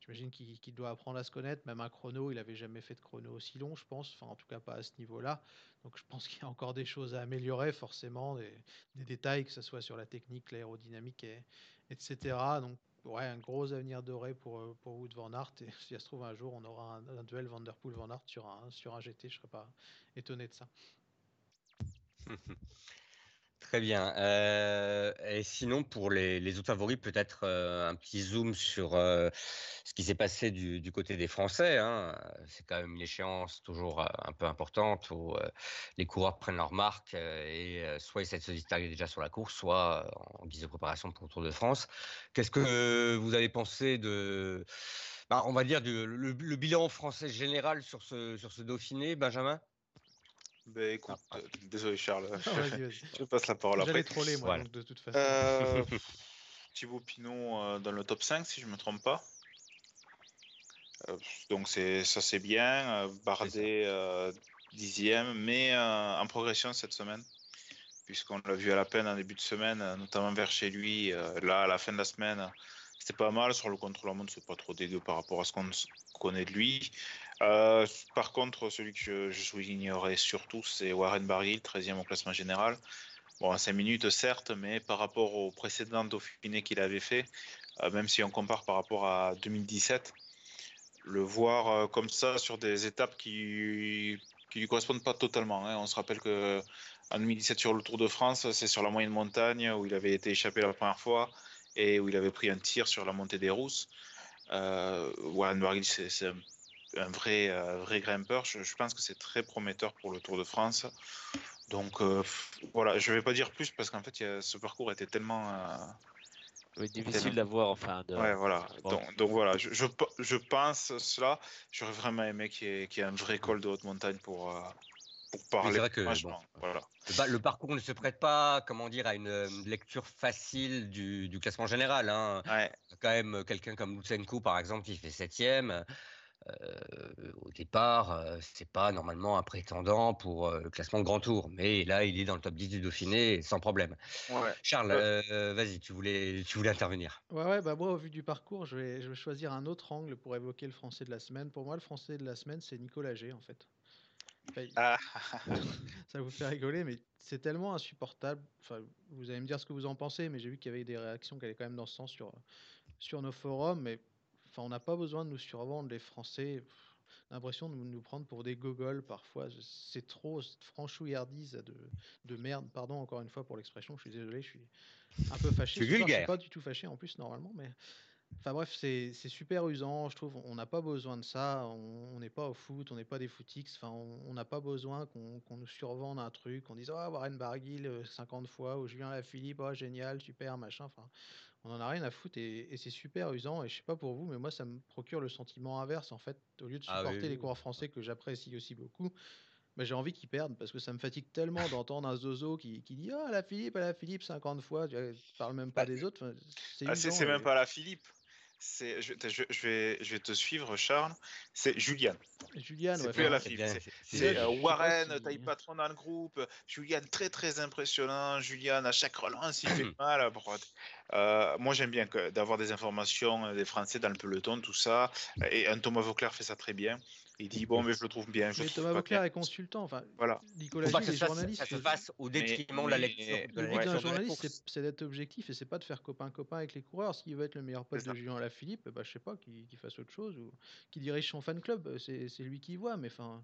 j'imagine qu'il doit apprendre à se connaître, même un chrono, il avait jamais fait de chrono aussi long, je pense, enfin en tout cas pas à ce niveau-là. Donc je pense qu'il y a encore des choses à améliorer, forcément, des, détails, que ce soit sur la technique, l'aérodynamique, et, etc. Donc ouais, un gros avenir doré pour, euh, pour Wood Van Aert. Et si ça se trouve, un jour, on aura un, un duel Van Der Poel Van Aert sur un, sur un GT, je serais pas étonné de ça. Très bien. Euh, et sinon, pour les, autres favoris, peut-être euh, un petit zoom sur euh, ce qui s'est passé du, côté des Français. hein. C'est quand même une échéance toujours un peu importante où les coureurs prennent leur marque et soit ils essaient de se distinguer déjà sur la course, soit en guise de préparation pour le Tour de France. Qu'est-ce que vous avez pensé de, bah, on va dire, du- le, le bilan français général sur ce, sur ce Dauphiné, Benjamin? Ben écoute, euh, désolé Charles, Ah, je passe la parole J'allais après. troller, moi, Voilà. donc de toute façon. Euh, Thibaut Pinot euh, dans le top 5, si je ne me trompe pas. Euh, donc c'est ça c'est bien. Euh, Bardet euh, dixième, mais euh, en progression cette semaine, puisqu'on l'a vu à la peine en début de semaine, notamment vers chez lui. euh, là, à la fin de la semaine, c'était pas mal. Sur le contre-la-montre, c'est pas trop dégueu par rapport à ce qu'on connaît de lui. Euh, par contre, celui que je, soulignerais surtout, c'est Warren Barguil, 13e au classement général. Bon, à 5 minutes, certes, mais par rapport au précédent Dauphiné qu'il avait fait, euh, même si on compare par rapport à 2017, le voir euh, comme ça sur des étapes qui qui lui correspondent pas totalement. hein. On se rappelle que en 2017 sur le Tour de France, c'est sur la moyenne montagne où il avait été échappé la première fois et où il avait pris un tir sur la montée des Rousses. Warren Barguil, c'est un, un vrai, euh, vrai grimpeur. Je, je pense que c'est très prometteur pour le Tour de France. Donc euh, voilà, je vais pas dire plus parce qu'en fait, il y a- ce parcours était tellement. euh, C'est difficile d'avoir, enfin, de... Ouais, voilà. Bon. Donc, donc voilà, je, je, pe- je pense cela. J'aurais vraiment aimé qu'il y, ait- qu'il y ait un vrai col de haute montagne pour, euh, pour parler. vrai que. Voilà. Le, parcours ne se prête pas, comment dire, à une lecture facile du, du classement général. Hein. Ouais, Quand même, quelqu'un comme Lutsenko, par exemple, qui fait septième, euh, au départ, euh, c'est pas normalement un prétendant pour euh, le classement de Grand Tour. Mais là, il est dans le top 10 du Dauphiné sans problème. ouais. Charles, euh, vas-y, tu voulais, tu voulais intervenir. Ouais, ouais, bah moi, au vu du parcours, je vais, je vais choisir un autre angle pour évoquer le français de la semaine. Pour moi, le français de la semaine, c'est Nicolas G, en fait. Enfin, Ah, ça vous fait rigoler, mais c'est tellement insupportable. Enfin, vous allez me dire ce que vous en pensez, mais j'ai vu qu'il y avait des réactions qui allaient quand même dans ce sens sur, sur nos forums. Mais enfin, on n'a pas besoin de nous survendre, les Français. L'impression de nous prendre pour des gogoles parfois. C'est trop franchouillardise de, de merde. Pardon encore une fois pour l'expression. Je suis désolé, je suis un peu fâché. Je suis pas du tout fâché en plus normalement, mais Enfin bref, c'est super usant, je trouve. On n'a pas besoin de ça. On n'est pas au foot, on n'est pas des footix. Enfin, on n'a pas besoin qu'on qu'on nous survende un truc, qu'on dise Ah, Warren Barguil euh, 50 fois, ou Julien Lafilippe, oh, génial, super, machin. Enfin, on en a rien à foutre et, et c'est super usant. Et je sais pas pour vous, mais moi, ça me procure le sentiment inverse en fait. Au lieu de Ah oui, supporter les coureurs français que j'apprécie aussi beaucoup, bah, j'ai envie qu'ils perdent parce que ça me fatigue tellement d'entendre un zozo qui, qui dit Ah, la Philippe, la Philippe 50 fois, tu parle même pas Bah, des autres. Enfin, c'est ah, c'est même pas la Philippe. C'est, je, je- je vais, je vais te suivre, Charles. C'est Julian. Julian, C'est ouais, plus à la fille. bien, C'est, euh, Warren, si- taille patron dans le groupe. Julian, très très impressionnant. Julian, à chaque relance, il fait Hmm. mal. Pour- Euh, moi, j'aime bien d'avoir des informations euh, des Français dans le peloton, tout ça. Et un Thomas Vauclair fait ça très bien. Il dit Bon, mais je le trouve bien. Je le Mais trouve Thomas bien. est consultant. Enfin, Voilà. Nicolas Gilles est ça, se fasse- journaliste. ça se fasse au détriment de la lecture. Le but d'un journaliste, c'est- c'est d'être objectif et c'est pas de faire copain-copain avec les coureurs. S'il veut être le meilleur pote de Julien Alaphilippe, bah, je sais pas, qu'il qu'il fasse autre chose ou qu'il dirige son fan club. euh, C'est c'est lui qui voit. Mais enfin,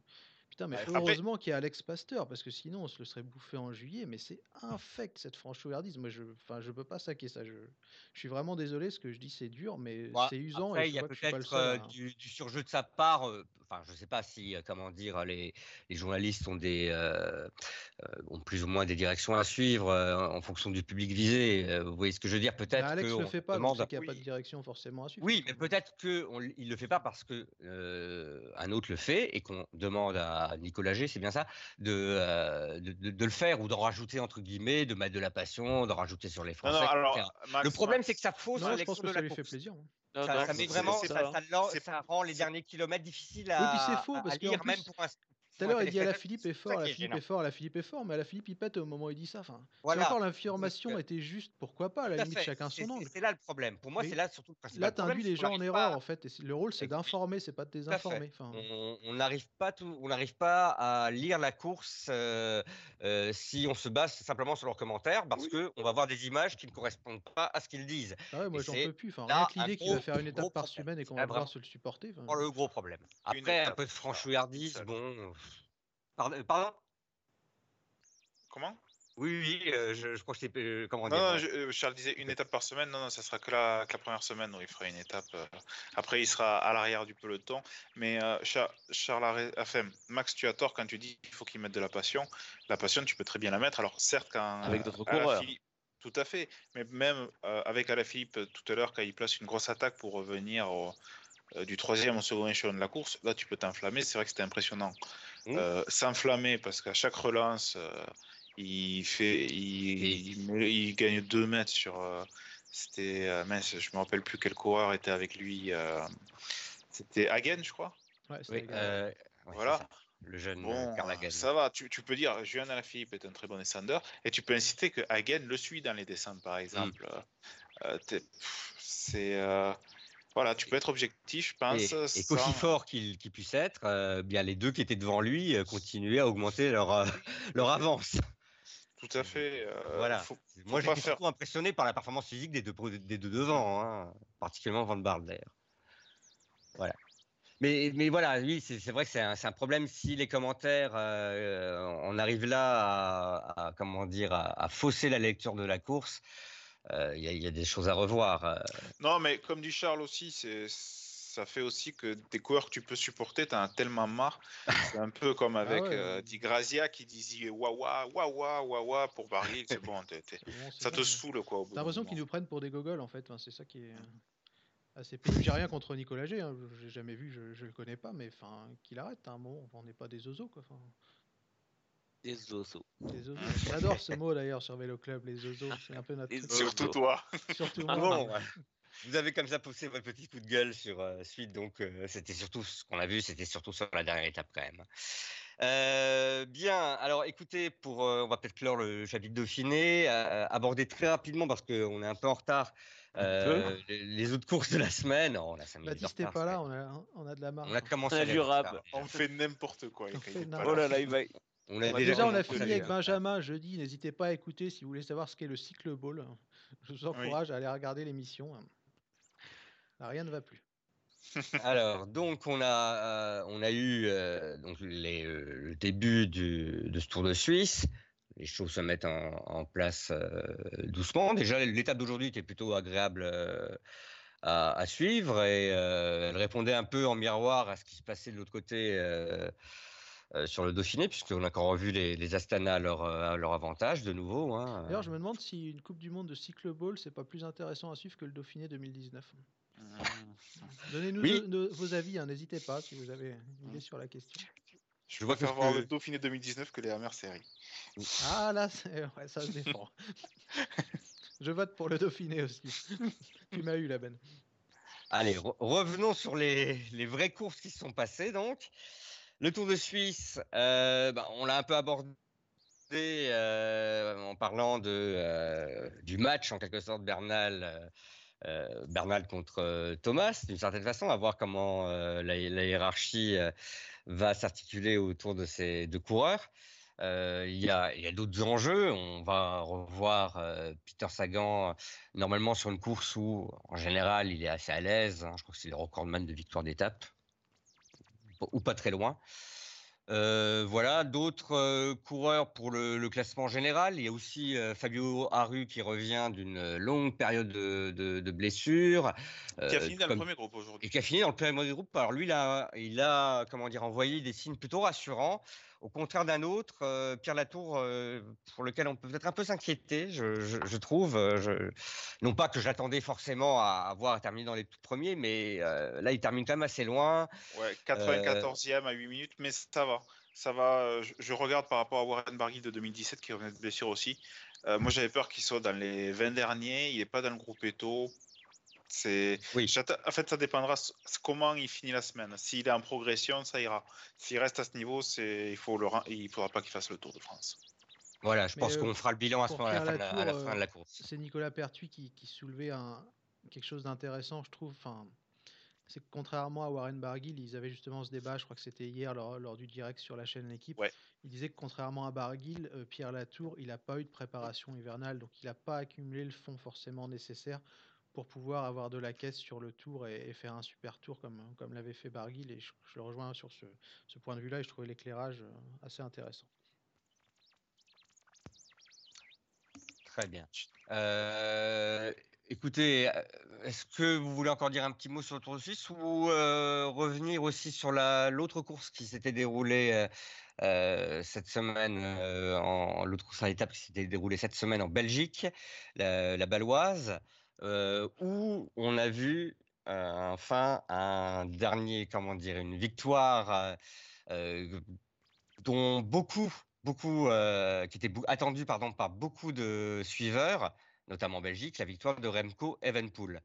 putain, mais Ouais, après- heureusement qu'il y a Alex Pasteur parce que sinon on se le serait bouffé en juillet. Mais c'est infect cette franchouillardise. Moi, je, enfin, je peux pas saquer ça. Je, je suis vraiment désolé. Ce que je dis, c'est dur, mais Bah, c'est usant. Après, il y a peut-être euh, à- du, du surjeu de sa part. euh, Enfin, je sais pas si, euh, comment dire, les, les journalistes ont des, ont plus ou moins des directions à suivre en fonction du public visé. Vous voyez ce que je veux dire? Peut-être Alex que le fait pas, demande. qu'il n'y a pas de direction forcément à suivre. Oui, mais peut-être que on l- il le fait pas parce que euh, un autre le fait et qu'on demande à Nicolas G, c'est bien ça, de, euh, de, de- de le faire ou d'en rajouter entre guillemets, de mettre de la passion, d'en rajouter sur les Français. non, alors, etc. Max, le problème, c'est que ça fausse Non, je pense que de ça la lui fait plaisir. Non, Ça, met vraiment, rend les derniers kilomètres difficiles Oui, à, puis c'est faux, parce à lire, même pour un. Tout à l'heure, il dit à la téléspectateur. Philippe est fort, la Philippe est fort, la Philippe est fort, mais la Philippe il pète au moment où il dit ça. Enfin, Voilà. encore l'information était juste, pourquoi pas, à la Tout à limite fait. chacun son angle. C'est là le problème. Pour moi, c'est là surtout le principal Là, t'induis les gens en erreur pas- en fait. et le rôle, c'est d'informer, c'est pas de à désinformer. Enfin, On on n'arrive pas tout, on n'arrive pas à lire la course euh, euh, si on se base simplement sur leurs commentaires parce Oui. que on va voir des images qui ne correspondent pas à ce qu'ils disent. ah ouais, moi j'en peux plus. Enfin, rien que l'idée qu'il va faire une étape par semaine et qu'on va devoir se le supporter. Oh, le gros problème. Après, un peu de franchouillardise, bon. Pardon, pardon? Comment? Oui, oui, euh, je, je crois que c'est euh, comment Non, dire. non, je- euh, Charles disait une étape par semaine. Non, non, ça sera que la, que la première semaine où il fera une étape. euh, Après, il sera à l'arrière du peloton. Mais euh, Cha- Charles, a enfin, Max, tu as tort quand tu dis qu'il faut qu'il mette de la passion. La passion, tu peux très bien la mettre. Alors, certes, quand. Avec d'autres coureurs. Tout à fait. Mais même euh, avec Alaphilippe euh, tout à l'heure, quand il place une grosse attaque pour revenir au- euh, du troisième au second échelon de la course, là, tu peux t'enflammer. C'est vrai que c'était impressionnant. Mmh. Euh, S'enflammer parce qu'à chaque relance. euh, il fait, il, il met- il gagne 2 mètres sur. euh, c'était euh, mince, je me rappelle plus quel coureur était avec lui. euh, c'était Hagen, je crois. ouais, Oui, euh, Voilà. Le jeune Bon, Karl Hagen. ça va. Tu, tu peux dire, Julien Alaphilippe est un très bon descendeur, et tu peux inciter que Hagen le suit dans les descentes, par exemple. Euh, t'es- pff, c'est euh, voilà, tu peux être objectif, je pense. Et, et sans- qu'aussi fort qu'il puisse être, euh, bien les deux qui étaient devant lui euh, continuaient à augmenter leur, euh, leur avance. Tout à fait. voilà. faut- Moi, faut j'étais faire- surtout impressionné par la performance physique des deux, des deux devant, hein, particulièrement Van Baarle d'ailleurs. Voilà. Mais, mais voilà, oui, c'est vrai que c'est un, problème si les commentaires, on arrive là à, à, comment dire, à, à fausser la lecture de la course. Euh, Il y, a- il y a des choses à revoir. euh. Non, mais comme dit Charles aussi, c'est ça fait aussi que des coureurs que tu peux supporter, t'en as tellement marre. C'est un peu comme avec ouais, euh. Di Grazia qui disait wawa, wawa, wawa pour Barguil. C'est bon, bon, c'est ça te saoule quoi. au bout T'as l'impression qu'ils nous prennent pour des gogoles en fait. Enfin, c'est ça qui est assez pénible. J'ai rien contre Nicolas G. Hein. Je l'ai jamais vu, je, je le connais pas, mais enfin, qu'il arrête à un moment. On n'est pas des oiseaux quoi. Enfin, Des oiseaux. des oiseaux. J'adore ce mot d'ailleurs sur Vélo Club, les oiseaux. C'est un peu notre truc. Surtout toi. Surtout Ah moi. bon, ouais. Vous avez comme ça poussé votre petit coup de gueule sur euh, suite, donc euh, c'était surtout ce qu'on a vu, c'était surtout sur la dernière étape quand même. Euh, bien, alors écoutez, pour, euh, on va peut-être clore le chapitre Dauphiné, euh, aborder très rapidement parce qu'on est un peu en retard euh, les, les autres courses de la semaine. Oh, on a Baptiste pas là, on a, on a de la marge. On a commencé On a du rap. On fait n'importe quoi. On fait Oh là. là là, il va. On a Bah, déjà, déjà, on a fini avec Benjamin jeudi. N'hésitez pas à écouter si vous voulez savoir ce qu'est le cycle ball. Je vous encourage à aller regarder l'émission. Rien ne va plus. Alors, donc on a, euh, on a eu euh, donc les, euh, le début du, de ce Tour de Suisse. Les choses se mettent en, en place euh, doucement. Déjà, l'étape d'aujourd'hui était plutôt agréable euh, à, à suivre et euh, elle répondait un peu en miroir à ce qui se passait de l'autre côté euh, euh, sur le Dauphiné, puisqu'on a encore revu les, les Astana à leur, à leur avantage de nouveau. hein. D'ailleurs, je me demande si une Coupe du Monde de cycle ball, c'est pas plus intéressant à suivre que le Dauphiné 2019. Donnez-nous Oui. vos avis, hein, n'hésitez pas si vous avez une idée sur la question. Je vois préfère que- voir le Dauphiné 2019 que les Hammer Series. Ah là, ouais, ça se défend. Je vote pour le Dauphiné aussi. tu m'as eu la Ben. Allez, re- revenons sur les, les vraies courses qui se sont passées donc. Le Tour de Suisse, euh, bah, on l'a un peu abordé euh, en parlant euh, du match en quelque sorte Bernal, contre Thomas d'une certaine façon, à voir comment la, hiérarchie va s'articuler autour de ces deux coureurs. Il y a, d'autres enjeux. On va revoir Peter Sagan normalement sur une course où, en général, il est assez à l'aise. hein. Je crois que c'est le recordman de victoire d'étape, ou pas très loin. Euh, voilà, d'autres euh, coureurs pour le, le classement général. Il y a aussi euh, Fabio Aru qui revient d'une longue période de, de, de blessure. Qui a fini dans comme- le premier groupe et aujourd'hui. qui a fini dans le premier groupe. Alors lui, il a, il a comment dire, envoyé des signes plutôt rassurants, au contraire d'un autre, euh, Pierre Latour, euh, pour lequel on peut peut-être un peu s'inquiéter, je, je- je trouve. euh, je- non pas que j'attendais forcément à avoir terminé dans les tout premiers, mais là, il termine quand même assez loin. Ouais, 94e à 8 minutes, mais ça va. Ça va. Je, regarde par rapport à Warren Barguil de 2017 qui revenait de blessure aussi. Moi, j'avais peur qu'il soit dans les 20 derniers. Il n'est pas dans le groupe Eto. C'est. Oui. En fait, ça dépendra comment il finit la semaine. S'il est en progression, ça ira. S'il reste à ce niveau, c'est il faut le il faudra pas qu'il fasse le Tour de France. Voilà, je Mais, pense euh, qu'on fera le bilan à, ce moment, à, la fin de la, à la fin de euh, la course. C'est Nicolas Pertuis qui, qui soulevait un, quelque chose d'intéressant, je trouve. Enfin, c'est que contrairement à Warren Barguil, ils avaient justement ce débat, je crois que c'était hier lors, lors du direct sur la chaîne L'équipe. Ouais. Il disait que contrairement à Barguil, euh, Pierre Latour, il n'a pas eu de préparation hivernale, donc il n'a pas accumulé le fond forcément nécessaire pour pouvoir avoir de la caisse sur le tour et, faire un super tour comme, comme l'avait fait Barguil. Et je, le rejoins sur ce, point de vue-là et je trouvais l'éclairage euh, assez intéressant. Très bien. Euh, écoutez, euh, est-ce que vous voulez encore dire un petit mot sur le Tour de Suisse ou euh, revenir aussi sur la l'autre course qui s'était déroulée cette semaine, en l'autre course à l'étape qui s'était déroulée cette semaine en Belgique, la, la Baloise, euh, où on a vu euh, enfin un dernier, comment dire, une victoire euh, dont beaucoup beaucoup, euh, qui était bou- attendu pardon, par beaucoup de suiveurs, notamment en Belgique, la victoire de Remco Evenpool.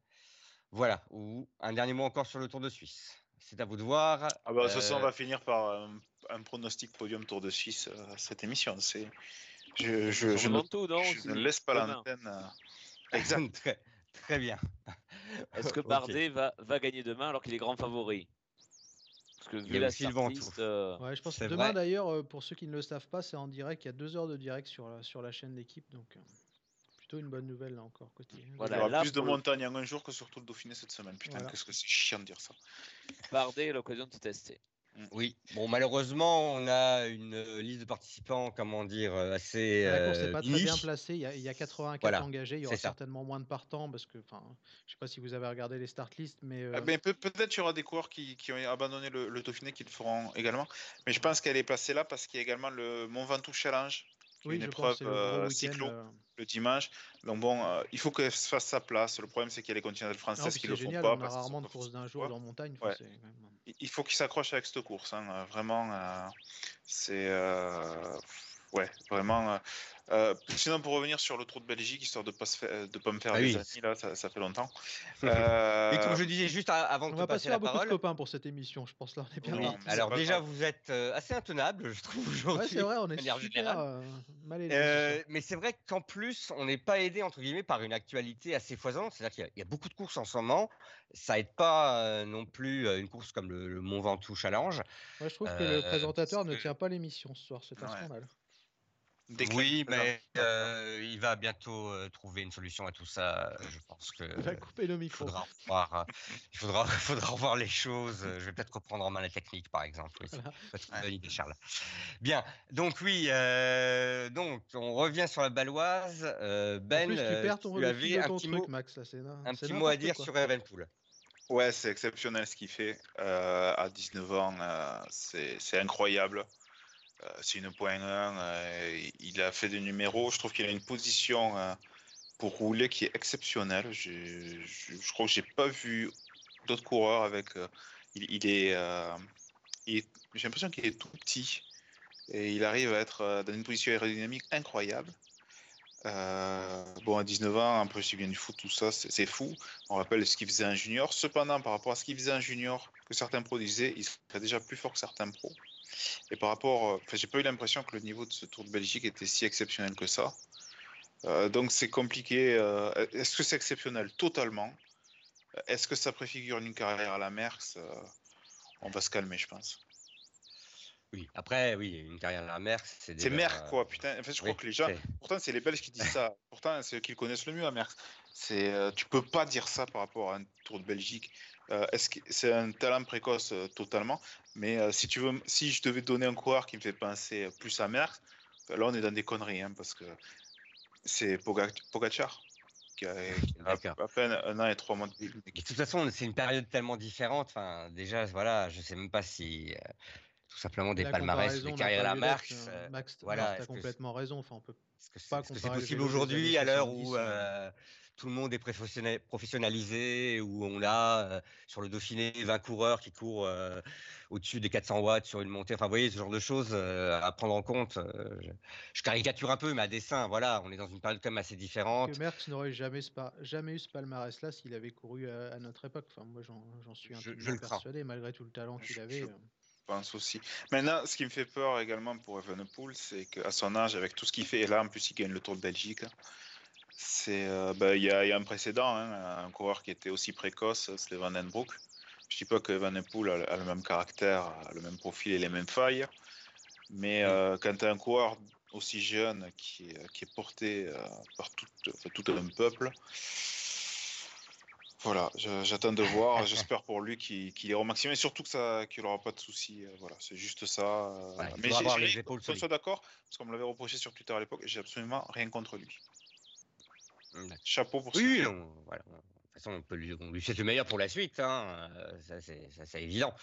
Voilà, ou un dernier mot encore sur le Tour de Suisse. C'est à vous de voir. Ah bah, façon, on va finir par un, un pronostic podium Tour de Suisse euh, cette émission. C'est, je, je, je, ne, Sur tout, non je ne laisse pas l'antenne. Exact. Très, bien. Est-ce que. Bardet va, va gagner demain alors qu'il est grand favori? Parce que vu a la startlist, euh, Ouais, je pense que C'est demain d'ailleurs, euh, pour ceux qui ne le savent pas, c'est en direct. Il y a deux heures de direct sur la, sur la chaîne d'équipe, donc euh, plutôt une bonne nouvelle là encore côté. Il y Voilà, aura là, plus de montagne en un jour que sur tout le Dauphiné cette semaine. Putain, Voilà. qu'est-ce que c'est chiant de dire ça. Bardet a l'occasion de se tester. Oui, bon, malheureusement, on a une euh, liste de participants, comment dire, euh, assez. La course n'est euh, pas très bien placée. Il y a, il y a 84 Voilà, engagés. Il y aura c'est ça. certainement moins de partants parce que, enfin, je sais pas si vous avez regardé les start lists, mais euh, Ah ben, peut- peut-être qu'il y aura des coureurs qui, qui ont abandonné le, le Dauphiné qui le feront également. Mais je pense qu'elle est placée là parce qu'il y a également le Mont Ventoux Challenge, qui est oui, une je pense épreuve le gros euh, cyclo euh. le dimanche. Donc bon, euh, il faut qu'elle se fasse sa place. Le problème, c'est qu'il y a les continentales Non, françaises puis qui le font pas. on a parce qu'ils rarement de pas courses d'un jour en montagne. Ouais. Il- faut qu'il s'accroche avec cette course. hein, Vraiment, c'est. Euh, Ouais, vraiment. euh, euh, sinon, pour revenir sur le Tour de Belgique, histoire de ne pas, se de pas me faire Ah des oui. amis, là, ça, ça fait longtemps. Et Euh, comme je disais juste a- avant de On te va pas se passer la beaucoup de parole. copains pour cette émission. Je pense là, on est bien Oui, Alors déjà, grave. vous êtes euh, assez intenable, je trouve aujourd'hui. Ouais, c'est vrai, on est super euh, mal. Euh, mais c'est vrai qu'en plus, on n'est pas aidé entre guillemets par une actualité assez foisonnante. C'est-à-dire qu'il y a- il y, a beaucoup de courses en ce moment. Ça aide pas euh, non plus euh, une course comme le, le Mont Ventoux Challenge. Moi, je trouve que euh, le présentateur ne tient pas l'émission ce soir. C'est un Ouais. scandale. Déclin- oui, mais euh, il va bientôt euh, trouver une solution à tout ça. Je pense que Il va couper le micro. faudra revoir, euh, il faudra, faudra revoir les choses. Je vais peut-être reprendre en main la technique, par exemple. Oui, c'est Voilà. peut-être une bonne idée, Charles. Bien. Donc oui, euh, donc on revient sur la Baloise. Euh, ben, en plus, tu euh, perds ton tu avais un ton petit truc, mot, Max. là, un petit mot à dire quoi. sur Evenpool. Ouais, c'est exceptionnel ce qu'il fait. Euh, à 19 ans, euh, c'est c'est incroyable. Euh, c'est une point 1. euh, il a fait des numéros. Je trouve qu'il a une position euh, pour rouler qui est exceptionnelle. Je, crois que j'ai pas vu d'autres coureurs avec. il, il est, il j'ai l'impression qu'il est tout petit et il arrive à être dans une position aérodynamique incroyable. Bon, à 19 ans, un peu si bien du foot, tout ça, c'est fou. On rappelle ce qu'il faisait un junior. Cependant, par rapport à ce qu'il faisait un junior, que certains pros disaient, il serait déjà plus fort que certains pros. Et par rapport, euh, enfin, j'ai pas eu l'impression que le niveau de ce Tour de Belgique était si exceptionnel que ça. Euh, donc c'est compliqué. Est-ce que c'est exceptionnel Totalement? Est-ce que ça préfigure une carrière à la Merckx? On va se calmer, je pense. Oui, après, oui, une carrière à la Merckx, c'est C'est Merckx, quoi, putain. En fait, je crois que les gens. Pourtant, c'est les Belges qui disent ça. Pourtant, c'est eux qui le connaissent le mieux à Merckx. C'est, euh, tu peux pas dire ça par rapport à un Tour de Belgique. Euh, est-ce que c'est un talent précoce euh, totalement Mais si tu veux, si je devais donner un coureur qui me fait penser plus à Merckx, là, on est dans des conneries, hein, parce que c'est Pogacar qui a, à peine un an et trois mois de De toute façon, c'est une période tellement différente. Enfin, déjà, voilà, je sais même pas si tout simplement des palmarès, des carrières à la Marx. Euh, Max, voilà, tu as complètement raison. Enfin, on peut pas que c'est possible aujourd'hui à l'heure où euh, tout le monde est professionnalisé, où on a euh, sur le Dauphiné 20 coureurs qui courent au-dessus des 400 watts sur une montée. Enfin, vous voyez, ce genre de choses à prendre en compte. Je, caricature un peu, mais à dessin, voilà, on est dans une période quand même assez différente. Que Merckx n'aurait jamais, jamais eu ce palmarès-là s'il avait couru à, notre époque. Enfin, moi, j'en suis un peu persuadé, malgré tout le talent qu'il avait pense aussi. Maintenant, ce qui me fait peur également pour Evenepoel, c'est qu'à son âge, avec tout ce qu'il fait, et là en plus il gagne le Tour de Belgique, c'est euh, bah, il y, a un précédent, hein, un coureur qui était aussi précoce, c'était Van den Broek. Je dis pas que Evenepoel a, le même caractère, le même profil et les mêmes failles, mais euh, quand tu as un coureur aussi jeune qui, qui est porté euh, par tout, tout un peuple, voilà, j'attends de voir. J'espère pour lui qu'il est au maximum et surtout que ça, qu'il n'aura pas de soucis. Euh, voilà, c'est juste ça. Euh, mais j'ai, épaules je sois d'accord, parce qu'on me l'avait reproché sur Twitter à l'époque, j'ai absolument rien contre lui. Mmh, Chapeau pour oui, ça. Voilà. De toute façon, on peut lui, on lui souhaite le meilleur pour la suite, hein. Euh, ça, c'est, évident.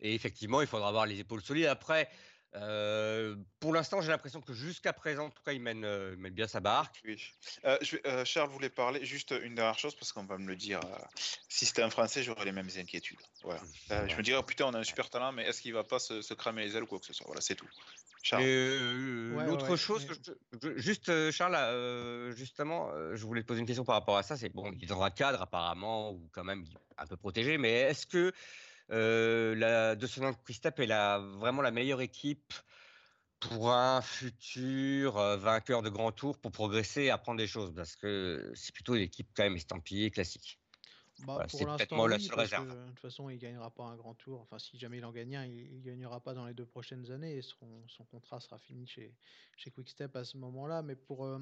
Et effectivement, il faudra avoir les épaules solides. Après, euh, pour l'instant, j'ai l'impression que jusqu'à présent, en tout cas, il mène, euh, bien sa barque. Oui. Euh, je, Charles voulait parler juste une dernière chose parce qu'on va me le dire. si c'était un Français, j'aurais les mêmes inquiétudes. Voilà. Je me dirais, oh, putain, on a un super talent, mais est-ce qu'il va pas se, cramer les ailes ou quoi que ce soit? Voilà, c'est tout. L'autre chose, juste Charles, justement, je voulais te poser une question par rapport à ça. C'est bon, il est dans un cadre apparemment ou quand même un peu protégé, mais est-ce que euh, la de Christap est la, vraiment la meilleure équipe pour un futur euh, vainqueur de grand tour pour progresser et apprendre des choses? Parce que c'est plutôt une équipe quand même estampillée classique. Bah, pour l'instant, la seule réserve. de toute façon, il gagnera pas un grand tour. Enfin, si jamais il en gagne un, il, ne gagnera pas dans les deux prochaines années et son, son contrat sera fini chez, chez Quickstep à ce moment-là. Mais pour, euh,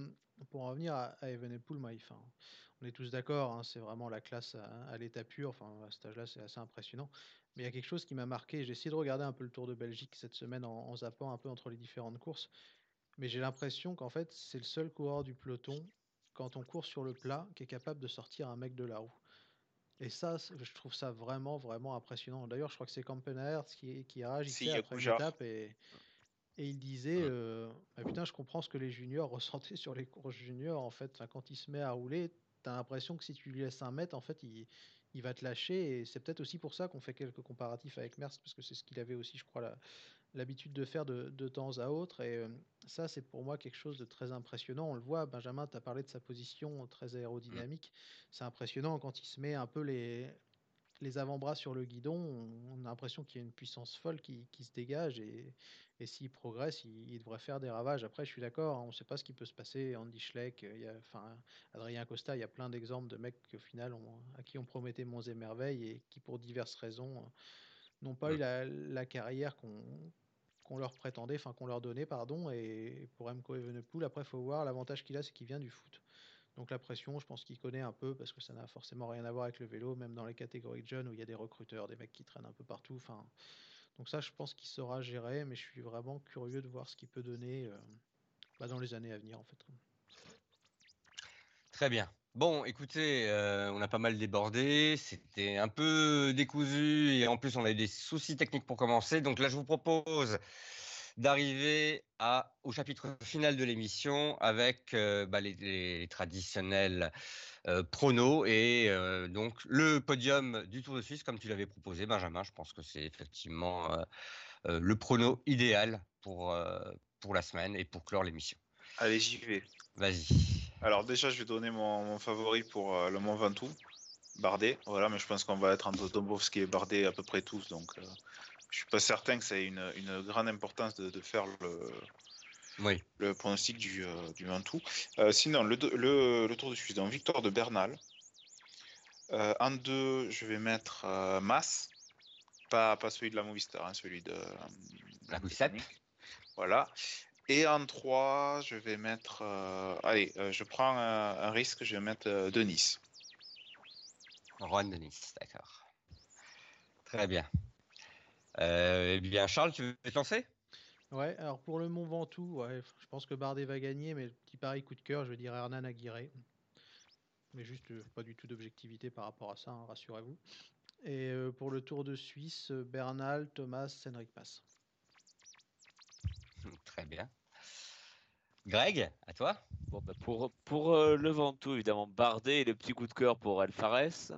pour en revenir à, à Evenepoel, enfin, on est tous d'accord, hein, c'est vraiment la classe à, l'état pur. Enfin, à cet âge-là, c'est assez impressionnant. Mais il y a quelque chose qui m'a marqué. J'ai essayé de regarder un peu le Tour de Belgique cette semaine en, zappant un peu entre les différentes courses. Mais j'ai l'impression qu'en fait, c'est le seul coureur du peloton, quand on court sur le plat, qui est capable de sortir un mec de la roue. Et ça, je trouve ça vraiment, vraiment impressionnant. D'ailleurs, je crois que c'est Kampenaert qui, qui réagissait après l'étape et, et il disait euh, ah, Putain, je comprends ce que les juniors ressentaient sur les courses juniors. En fait, quand il se met à rouler, tu as l'impression que si tu lui laisses un mètre, en fait, il, il va te lâcher. Et c'est peut-être aussi pour ça qu'on fait quelques comparatifs avec Merckx, parce que c'est ce qu'il avait aussi, je crois, l'habitude de faire de, de, temps à autre. Et euh, ça, c'est pour moi quelque chose de très impressionnant. On le voit, Benjamin, tu as parlé de sa position très aérodynamique. C'est impressionnant quand il se met un peu les, les avant-bras sur le guidon, on a l'impression qu'il y a une puissance folle qui, qui se dégage et, et s'il progresse, il, devrait faire des ravages. Après, je suis d'accord, hein, on ne sait pas ce qui peut se passer. Andy Schleck, il y a, enfin, Adrien Costa, il y a plein d'exemples de mecs au final, à qui on promettait monts et merveilles et qui, pour diverses raisons, euh, n'ont pas eu la, carrière qu'on leur prétendait, enfin qu'on leur donnait, pardon. Et pour Remco Evenepoel, après, faut voir, l'avantage qu'il a, c'est qu'il vient du foot. Donc la pression, je pense qu'il connaît un peu parce que ça n'a forcément rien à voir avec le vélo, même dans les catégories de jeunes où il y a des recruteurs, des mecs qui traînent un peu partout. Enfin, donc ça, je pense qu'il saura gérer, mais je suis vraiment curieux de voir ce qu'il peut donner euh, bah, dans les années à venir, en fait. Très bien. Bon, écoutez, euh, on a pas mal débordé, c'était un peu décousu et en plus on a eu des soucis techniques pour commencer. Donc là, je vous propose d'arriver au chapitre final de l'émission avec euh, bah, les, traditionnels euh, pronos et donc le podium du Tour de Suisse comme tu l'avais proposé Benjamin. Je pense que c'est effectivement le prono idéal pour, pour la semaine et pour clore l'émission. Allez, j'y vais. Vas-y. Alors déjà, je vais donner mon, mon favori pour euh, le Mont Ventoux, Bardet. Voilà, mais je pense qu'on va être entre Dombrovski et Bardet à peu près tous. Donc, euh, je suis pas certain que ça ait une, une grande importance de, de faire le, Oui. le pronostic du, euh, du Ventoux. Euh, sinon, le, deux- le, le Tour de Suisse, donc victoire de Bernal. Euh, en deux, je vais mettre euh, Mas, pas, pas celui de la Movistar, hein, celui de La Poussette. Voilà. Et en 3, je vais mettre. euh, allez, euh, je prends un, un risque, je vais mettre euh, Denis. Juan Denis, d'accord. Très bien. Eh bien, Charles, tu veux te lancer? Ouais, alors pour le Mont Ventoux, ouais, je pense que Bardet va gagner, mais petit pari coup de cœur, je vais dire Hernan Aguirre. Mais juste pas du tout d'objectivité par rapport à ça, hein, rassurez-vous. Et pour le Tour de Suisse, Bernal, Thomas, Henrik Mas. Très bien. Greg, à toi Bon, bah, pour pour euh, le Ventoux, évidemment, Bardet et le petit coup de cœur pour El Fares.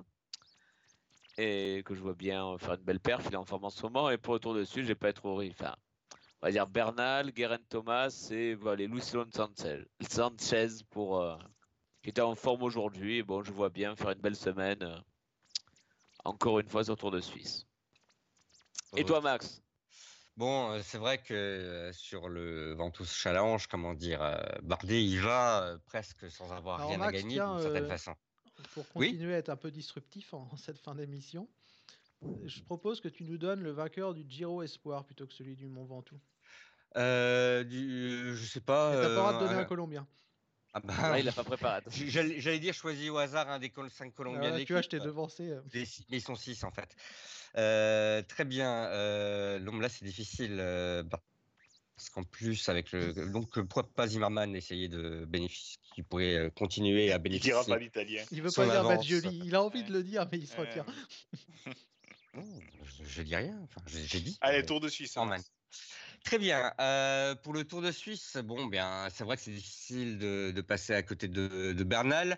Et que je vois bien euh, faire une belle perf, il est en forme en ce moment. Et pour le tour dessus, je vais pas être horrible. Enfin, on va dire Bernal, Guerin Thomas et voilà, Leon Sanchez, Sanchez pour, euh, qui était en forme aujourd'hui. Bon, je vois bien faire une belle semaine. euh, encore une fois sur le Tour de Suisse. Et toi, Max? Bon, euh, c'est vrai que euh, sur le Ventoux Challenge, comment dire, euh, Bardet, il va euh, presque sans avoir Alors, rien à gagner d'une certaine euh, façon. Pour Oui? continuer à être un peu disruptif en, en cette fin d'émission, je propose que tu nous donnes le vainqueur du Giro Espoir plutôt que celui du Mont Ventoux. Euh, du, je sais pas. Et t'as pas le droit de euh, donner un- Colombien. Ah bah, Ah, Il n'a pas préparé. J'allais dire choisi au hasard un des col- cinq Colombiens Ah, tu vois, je t'ai devancé. euh. Mais ils sont six en fait. Euh, très bien. Euh, donc là, c'est difficile euh, bah, parce qu'en plus, avec le. Donc, pourquoi pas Zimmerman essayer de bénéficier, qui pourrait continuer à Il bénéficier. dira pas l'italien. Il veut pas dire. Badgioli. Il a envie de le dire, mais il se retient. Non, je, je dis rien. Enfin, j'ai dit. Allez, Euh, Tour de Suisse. Norman. Très bien. Euh, pour le Tour de Suisse, bon, bien, c'est vrai que c'est difficile de, passer à côté de, Bernal.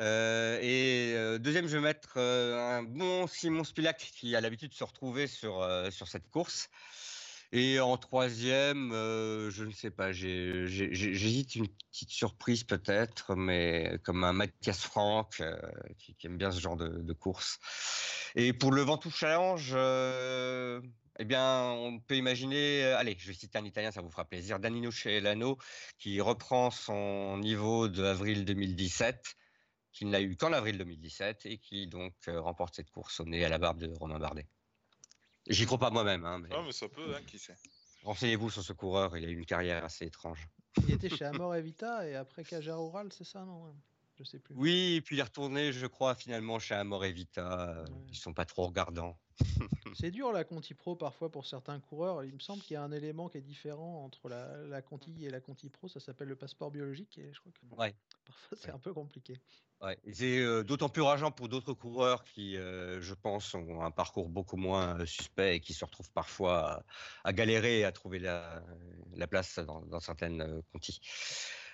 Euh, et euh, deuxième, je vais mettre un bon Simon Spilak qui a l'habitude de se retrouver sur, sur cette course. Et en troisième, je ne sais pas, j'hésite une petite surprise peut-être, mais comme un Mathias Franck qui, aime bien ce genre de, de course. Et pour le Ventoux Challenge, eh bien, on peut imaginer, euh, allez, je vais citer un Italien, ça vous fera plaisir, Danilo Celano, qui reprend son niveau de avril 2017, qui n'a eu qu'en avril 2017, et qui donc euh, remporte cette course au nez à la barbe de Romain Bardet. J'y crois pas moi-même, hein, mais Non, mais ça peut, hein, qui sait. renseignez-vous sur ce coureur, il a eu une carrière assez étrange. Il était chez Amor Evita et après Caja Rural, c'est ça, non Je sais plus. Oui, et puis il est retourné, je crois, finalement chez Amor et Vita, euh, Ouais. ils sont pas trop regardants. C'est dur la Conti Pro parfois pour certains coureurs. Il me semble qu'il y a un élément qui est différent entre la, la Conti et la Conti Pro. Ça s'appelle le passeport biologique et je crois que Ouais. parfois c'est Ouais. un peu compliqué. Ouais, c'est euh, d'autant plus rageant pour d'autres coureurs qui, euh, je pense, ont un parcours beaucoup moins suspect et qui se retrouvent parfois à, à galérer à trouver la, la place dans, dans certaines contis.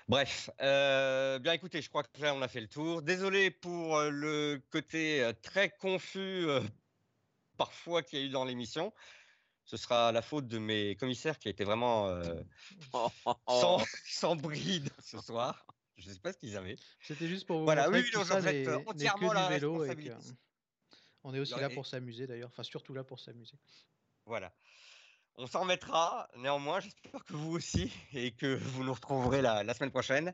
Bref, euh, bien écoutez, je crois que là on a fait le tour. Désolé pour euh, le côté euh, très confus euh, parfois qu'il y a eu dans l'émission. Ce sera la faute de mes commissaires qui étaient vraiment euh, sans, sans bride ce soir. Je ne sais pas ce qu'ils avaient. C'était juste pour vous Voilà, montrer oui, que ça n'est que la du vélo et que on est aussi là pour s'amuser d'ailleurs. Enfin surtout là pour s'amuser. Voilà. On s'en remettra, néanmoins, j'espère que vous aussi, et que vous nous retrouverez la, la semaine prochaine.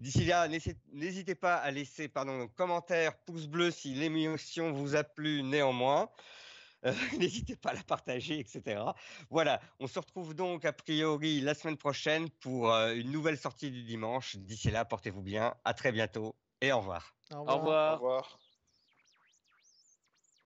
D'ici là, n'hésitez- pas à laisser pardon, commentaire, pouce bleu si l'émission vous a plu néanmoins. Euh, n'hésitez pas à la partager, etc. Voilà, on se retrouve donc a priori la semaine prochaine pour euh, une nouvelle sortie du dimanche. D'ici là, portez-vous bien, à très bientôt et au revoir. Au Au revoir. Au revoir.